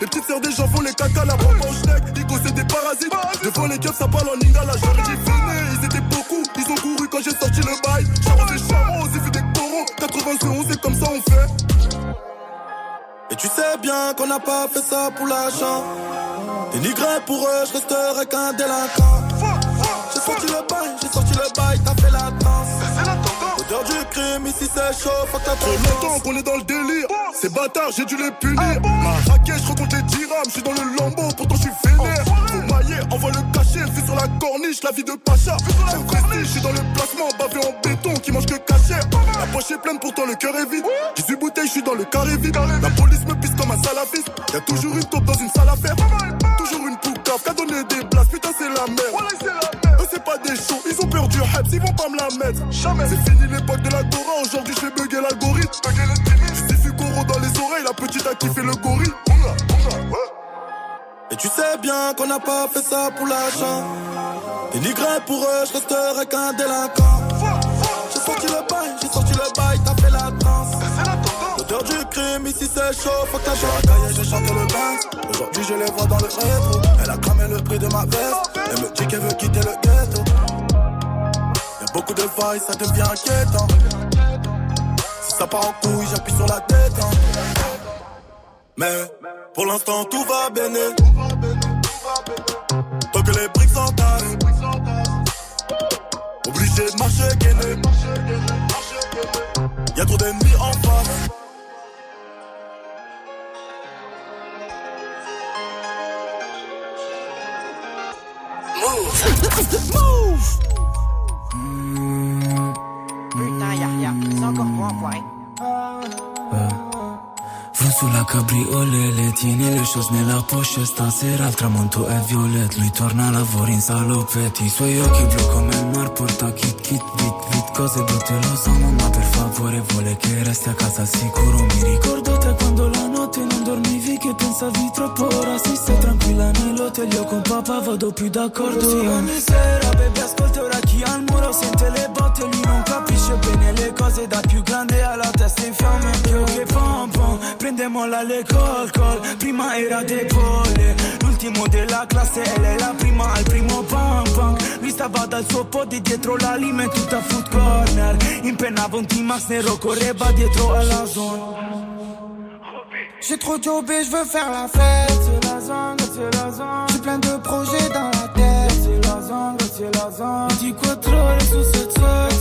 Les petites sœurs des gens font les caca, la bombe en schneck. Igo, c'est des parasites. Devant les keufs, ça parle en lingala. J'aurais dit venez, ils étaient beaucoup. Ils ont couru quand j'ai sorti le bail. Charles et Charon, on s'est fait des coraux. 91, c'est comme ça on fait. Et tu sais bien qu'on n'a pas fait ça pour l'argent. Dénigré pour eux, je resterai qu'un délinquant. J'ai sorti le bail, j'ai sorti le bail, t'as fait la crime, ici c'est chaud, faut que trop longtemps qu'on est dans le délire. Ces bâtards, j'ai dû les punir. Ma raquette, je recompte les dirhams, je suis dans le lambeau, pourtant je suis vénère. Faut mailler, envoie le cachet, suis sur la corniche, la vie de Pacha. J'ai le prestige, je suis dans le placement, bavé en béton, qui mange que cachet. La poche est pleine, pourtant le cœur est vide. 18 bouteilles, je suis dans le carré vide. La police me pisse comme un salafiste. Y'a toujours une taupe dans une salle à faire. Toujours une poucave qui a donné des places, putain c'est la merde. Eux c'est pas des shows, ils ont du hype, ils vont pas me la mettre. Jamais. C'est fini l'époque de la Dora, aujourd'hui je fais bugger l'algorithme. Je suis Goro dans les oreilles, la petite a kiffé le gorille. Et tu sais bien qu'on n'a pas fait ça pour l'argent. Dénigré pour eux, je resterai qu'un délinquant. J'ai sorti le bail, j'ai sorti le bail, t'as fait la danse. L'odeur du crime, ici c'est chaud, faut que la cahier, j'ai chanté le bain. Aujourd'hui je les vois dans le rétro. Elle a cramé le prix de ma veste. Elle me dit qu'elle veut quitter le ghetto. Beaucoup de failles, ça devient inquiétant. Si ça part en couille, j'appuie sur la tête. hein. Mais pour l'instant tout va bien. Tant que les briques s'entassent. Obligé de marcher gainé. Y'a trop d'ennemis en face. Move! [laughs] Putain, y'a rien. C'est encore moi, enfoiré. Vând sulla cabriolele Tiene le choses nella poche Stasera il tramonto è violet Lui torna a lavoro in salopetti I suoi occhi blu come il mar Porta kit kit vit vit Cose brutte lo so mamma per favore Vuole che resti a casa al sicuro Mi ricordo te quando la notte non dormivi Che pensavi troppo. Ora si stai tranquilla nell'hotel Io con papà vado più d'accordo. Sì, ogni sera baby ascolta ora chi al muro Sente le botte Lui non capisce bene le cose Da più grande alla testa in fiamme Più che pom pom Prendemola le col della classe Ella è la prima primo dietro la corner dietro J'ai trop jobé, je faire la fête. C'est la zone, c'est la zone. J'ai plein de projets dans la tête. C'est la zone, c'est la zone. Dis quoi trop les sous cette fête.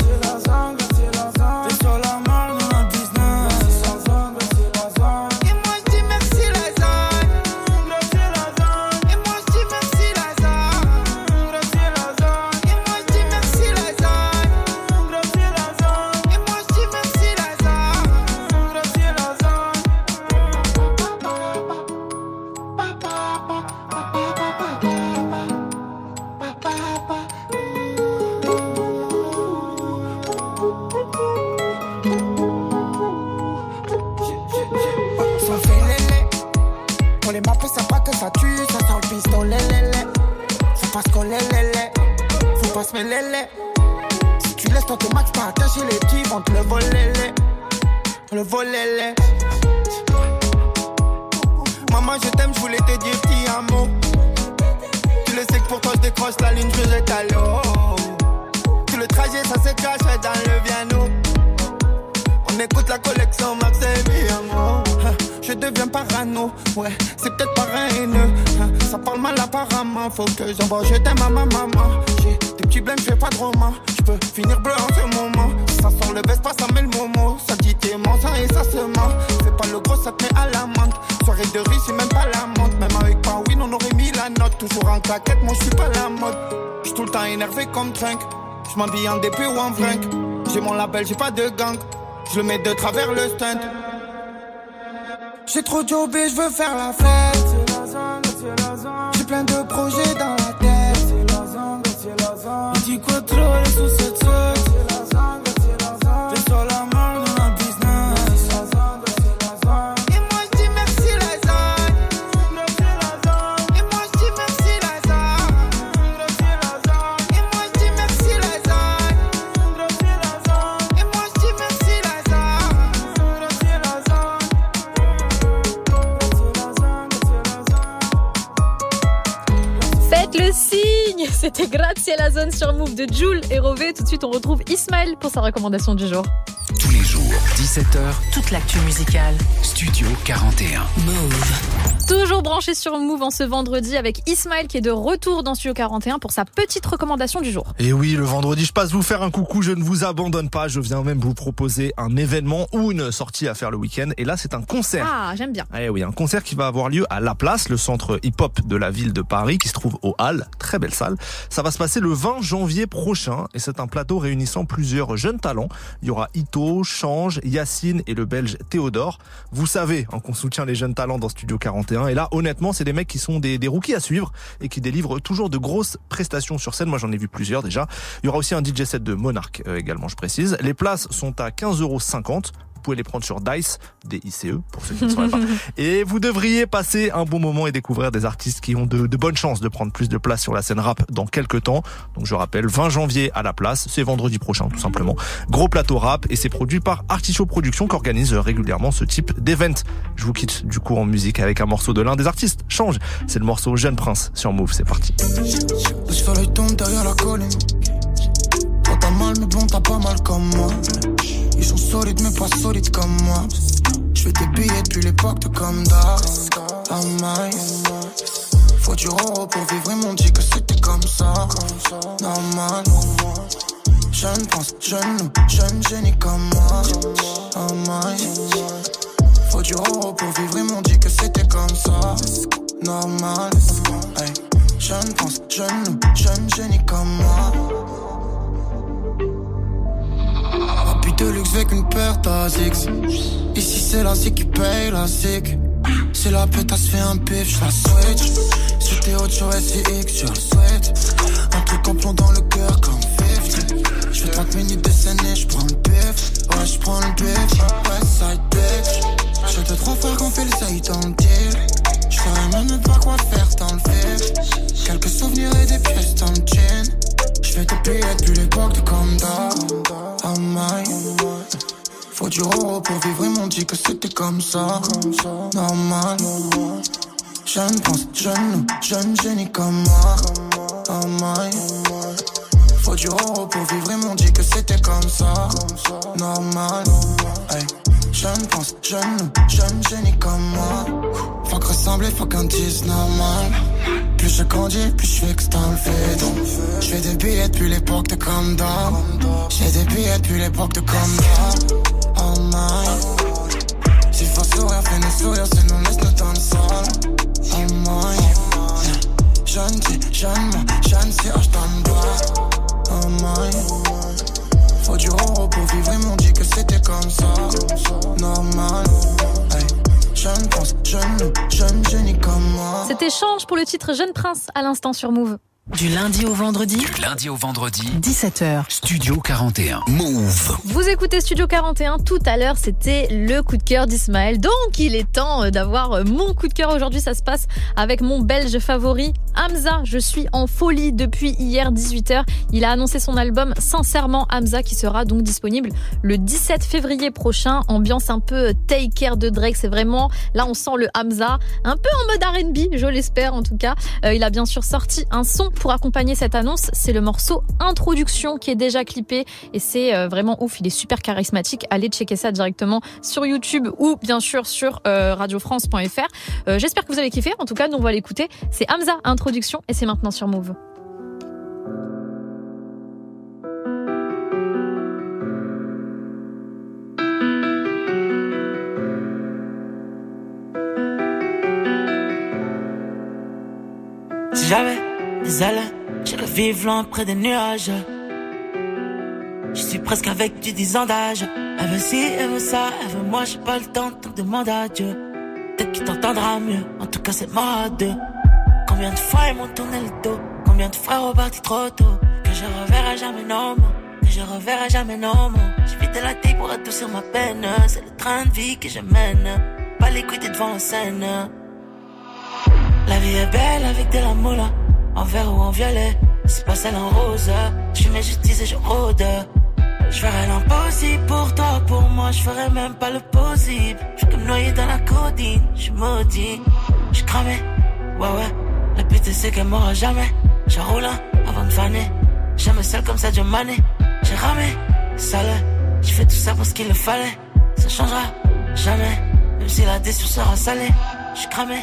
Pas se coller. Faut pas se mêler. Si tu laisses ton max pas attacher les petits, vont te le voler. Le voler. Maman, je t'aime, je voulais te dire petit amour. Tu le sais que pour toi, je décroche la ligne, je jette à l'eau. Tout le trajet, ça se cache dans le piano. On écoute la collection Max et Miamo. Je deviens parano, ouais, c'est peut-être pas haineux. hein. Ça parle mal apparemment, faut que j'envoie je t'aime à ma maman. J'ai des petits blèmes, je fais pas de roman. Je peux finir bleu en ce moment. Ça sort le veste, pas ça met le momo. Ça dit t'es mentant et ça se ment. Fais pas le gros, ça te met à la menthe. Soirée de riz, c'est même pas la montre. Même avec pas win, on aurait mis la note. Toujours en claquette, moi je suis pas la mode. Je tout le temps énervé comme Trunk. Je m'habille en DP ou en vringue. J'ai mon label, j'ai pas de gang. Je le mets de travers le stunt. J'ai trop jobé, je veux faire la fête. C'était Grazie la zone sur Move de Jules et Rové. Tout de suite, on retrouve Ismaël pour sa recommandation du jour. Tous les jours, 17h, Toute l'actu musicale. Studio 41. Move. Toujours branché sur Move en ce vendredi avec Ismaël qui est de retour dans Studio 41 pour sa petite recommandation du jour. Et oui, le vendredi, je passe vous faire un coucou, je ne vous abandonne pas, je viens même vous proposer un événement ou une sortie à faire le week-end. Et là, c'est un concert. Ah, j'aime bien. Eh oui, un concert qui va avoir lieu à La Place, le centre hip-hop de la ville de Paris, qui se trouve au Halles. Très belle salle. Ça va se passer le 20 janvier prochain et c'est un plateau réunissant plusieurs jeunes talents. Il y aura Ito, Change, Yacine et le belge Théodore. Vous savez hein, qu'on soutient les jeunes talents dans Studio 41 et là, honnêtement, c'est des mecs qui sont des, rookies à suivre et qui délivrent toujours de grosses prestations sur scène. Moi, j'en ai vu plusieurs déjà. Il y aura aussi un DJ set de Monarch euh, également, je précise. Les places sont à 15,50 euros. Vous pouvez les prendre sur Dice, D-I-C-E, E, pour ceux qui ne sauraient pas. [laughs] Et vous devriez passer un bon moment et découvrir des artistes qui ont de, de bonnes chances de prendre plus de place sur la scène rap dans quelques temps. Donc je rappelle, 20 janvier à la place, c'est vendredi prochain tout simplement. Gros plateau rap et c'est produit par Artichaut Productions qui organise régulièrement ce type d'événement. Je vous quitte du coup en musique avec un morceau de l'un des artistes. Change, c'est le morceau Jeune Prince sur Move, c'est parti. Le soleil tombe derrière la colline. Toi t'as mal, mais bon, t'as pas mal comme moi. Ils sont solides, mais pas solides comme moi. Je fais des billets depuis l'époque de. Oh my. Faut du euro pour vivre, ils m'ont dit que c'était comme ça. Normal. Jeune pense, jeune nous, jeune génie comme moi. Oh my. Faut du euro pour vivre, ils m'ont dit que c'était comme ça. Normal. Hey. Jeune pense, jeune nous, jeune génie comme moi. De luxe avec une paire d'Asics. Ici c'est la zik qui paye la zik. Si la pétasse fait un pif, je la switch. C'était autre chose SIX, je le souhaite. Un truc en plomb dans le cœur comme 50. Je fais 30 minutes de scène et je prends le pif. Ouais, je prends le pif. West side bitch. J'ai deux trois frères qu'on fait le saillie dans le deal. Je même pas quoi faire dans le vif. Quelques souvenirs et des pièces dans le du euro pour vivre, ils m'ont dit que c'était comme ça. Normal. Jeune pense, jeune nous, jeune génie comme moi. Oh my. Faut du euro pour vivre, ils m'ont dit que c'était comme ça. Normal. Hey. Jeune pense, jeune nous, jeune génie comme moi. Faut que ressembler, faut qu'un dise normal. Plus je grandis, plus je fais que dans le vide. Je fais des billets depuis l'époque de Conda. J'ai des billets depuis l'époque de Conda. Faut sourire, fais-nous sourire, sinon laisse-nous dans le. Oh my. Je dois. Oh my. Faut du pour vivre, ils m'ont dit que c'était comme ça. Normal. Jeune nous, jeune génie comme moi. Cet échange pour le titre Jeune Prince à l'instant sur Move. Du lundi au vendredi, Du lundi au vendredi, 17h. Studio 41. Move. Vous écoutez Studio 41, tout à l'heure c'était le coup de cœur d'Ismaël. Donc il est temps euh, d'avoir euh, mon coup de cœur aujourd'hui, ça se passe avec mon belge favori, Hamza. Je suis en folie depuis hier 18h. Il a annoncé son album Sincèrement Hamza qui sera donc disponible le 17 février prochain. Ambiance un peu euh, take care de Drake, c'est vraiment, là on sent le Hamza, un peu en mode R&B, je l'espère en tout cas. Euh, il a bien sûr sorti un son pour accompagner cette annonce, c'est le morceau Introduction qui est déjà clippé et c'est euh, vraiment ouf, il est super charismatique. Allez checker ça directement sur YouTube ou bien sûr sur euh, radiofrance.fr. Euh, J'espère que vous avez kiffé, en tout cas nous on va l'écouter. C'est Hamza Introduction et c'est maintenant sur Move. Si j'avais des ailes, j'irais vivre loin près des nuages. Je suis presque avec du 10 ans d'âge. Elle veut ci, elle veut ça, elle veut moi, j'ai pas le temps, donc demande à Dieu. Peut-être qu'il t'entendra mieux, en tout cas c'est moi à deux. Combien de fois ils m'ont tourné le dos, combien de fois reparti trop tôt? Que je reverrai jamais non que je reverrai jamais non mots. J'évite la taille pour adoucir ma peine, c'est le train de vie que je mène. Pas l'écouter devant la scène. La vie est belle avec de la moula, en vert ou en violet. C'est pas celle en rose. Je mets justice et je rôde. Je ferai l'impossible pour toi, pour moi, je ferai même pas le possible. Je suis comme noyé dans la codine, je suis maudit. Je cramé, ouais ouais. La pute c'est qu'elle m'aura jamais. Je roule un avant de faner. Jamais seul comme ça, Dieu mané. J'ai ramé, sale. J'ai fait tout ça parce qu'il le fallait. Ça changera jamais. Même si la décision sera salée. J'suis cramé,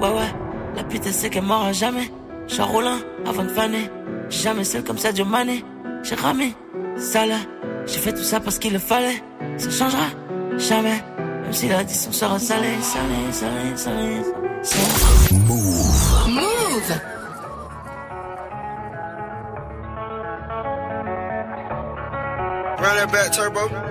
ouais ouais. La pute elle sait qu'elle m'aura jamais. Roulant avant de faner. Jamais seul comme ça, Dieu mané. J'ai ramé, sale. J'ai fait tout ça parce qu'il le fallait. Ça changera jamais. Même si la décision sera salée, salée, salée, salée. salée. Move. Move. Run that back, turbo.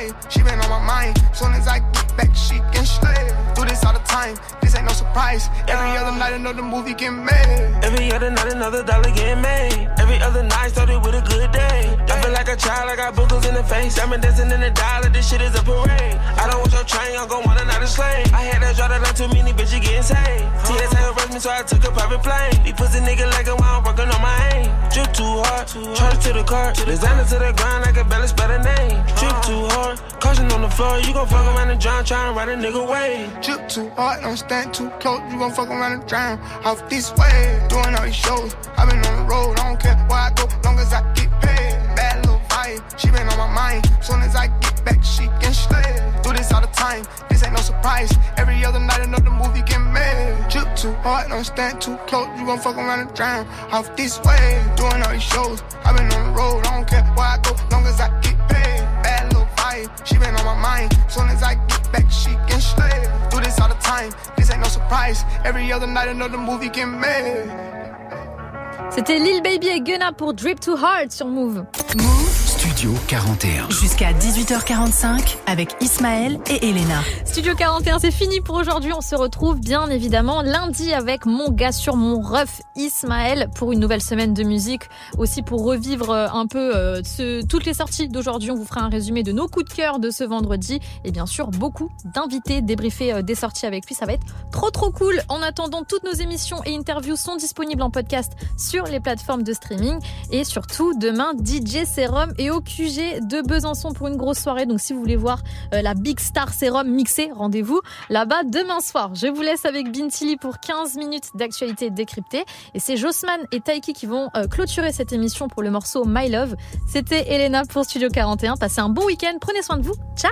paid. Bad little vibe, she been on my mind. Soon as I get back, she can slay. Do this all the time, this ain't no surprise. Every other night, another movie get made. Every other night, another dollar get made. Every other night started with a good day. I feel like a child, I got boogers in the face. I'm dancing in the dollar, this shit is a parade. I don't want your train, I'm gon' want another slave. I had to draw that line too many bitches getting saved. TSA arrest me, so I took a private plane. These pussy nigga like a while I'm working on my aim. Drip too hard, charge to the car. Designer to the grind, I can barely spell the name. Drip too hard, caution on the floor. You gon' fuck around and drown, tryna ride a nigga way. Drip too hard, don't stand too close. You gon' fuck around and drown. Off this way, doing all these shows. i been on the road, I don't care where I go, long as I get paid. Bad little vibe, she been on my mind. Soon as I get back, she can slay. Do this all the time, this ain't no surprise. Every other night, another movie get made. Drip too hard, don't stand too close. You gon' fuck around and drown. Off this way, doing all these shows. i been on the road, I don't care where I go, long as I get paid. She been on my mind. Soon as I get back, she can slay. Do this all the time, this ain't no surprise. Every other night, another movie get made. C'était Lil Baby et Gunna pour Drip Too Hard sur Move. Studio 41. Jusqu'à 18h45 avec Ismaël et Elena. Studio 41, c'est fini pour aujourd'hui. On se retrouve bien évidemment lundi avec mon gars sur mon ref Ismaël pour une nouvelle semaine de musique. Aussi pour revivre euh, un peu euh, ce- toutes les sorties d'aujourd'hui. On vous fera un résumé de nos coups de cœur de ce vendredi. Et bien sûr, beaucoup d'invités débriefer euh, des sorties avec lui. Ça va être trop trop cool. En attendant, toutes nos émissions et interviews sont disponibles en podcast sur les plateformes de streaming. Et surtout, demain, DJ Serum et au QG de Besançon pour une grosse soirée. Donc si vous voulez voir euh, la Big Star Serum mixée, rendez-vous là-bas demain soir. Je vous laisse avec Bintili pour 15 minutes d'actualité décryptée. Et c'est Jossman et Taiki qui vont euh, clôturer cette émission pour le morceau My Love. C'était Elena pour Studio 41. Passez un bon week-end. Prenez soin de vous. Ciao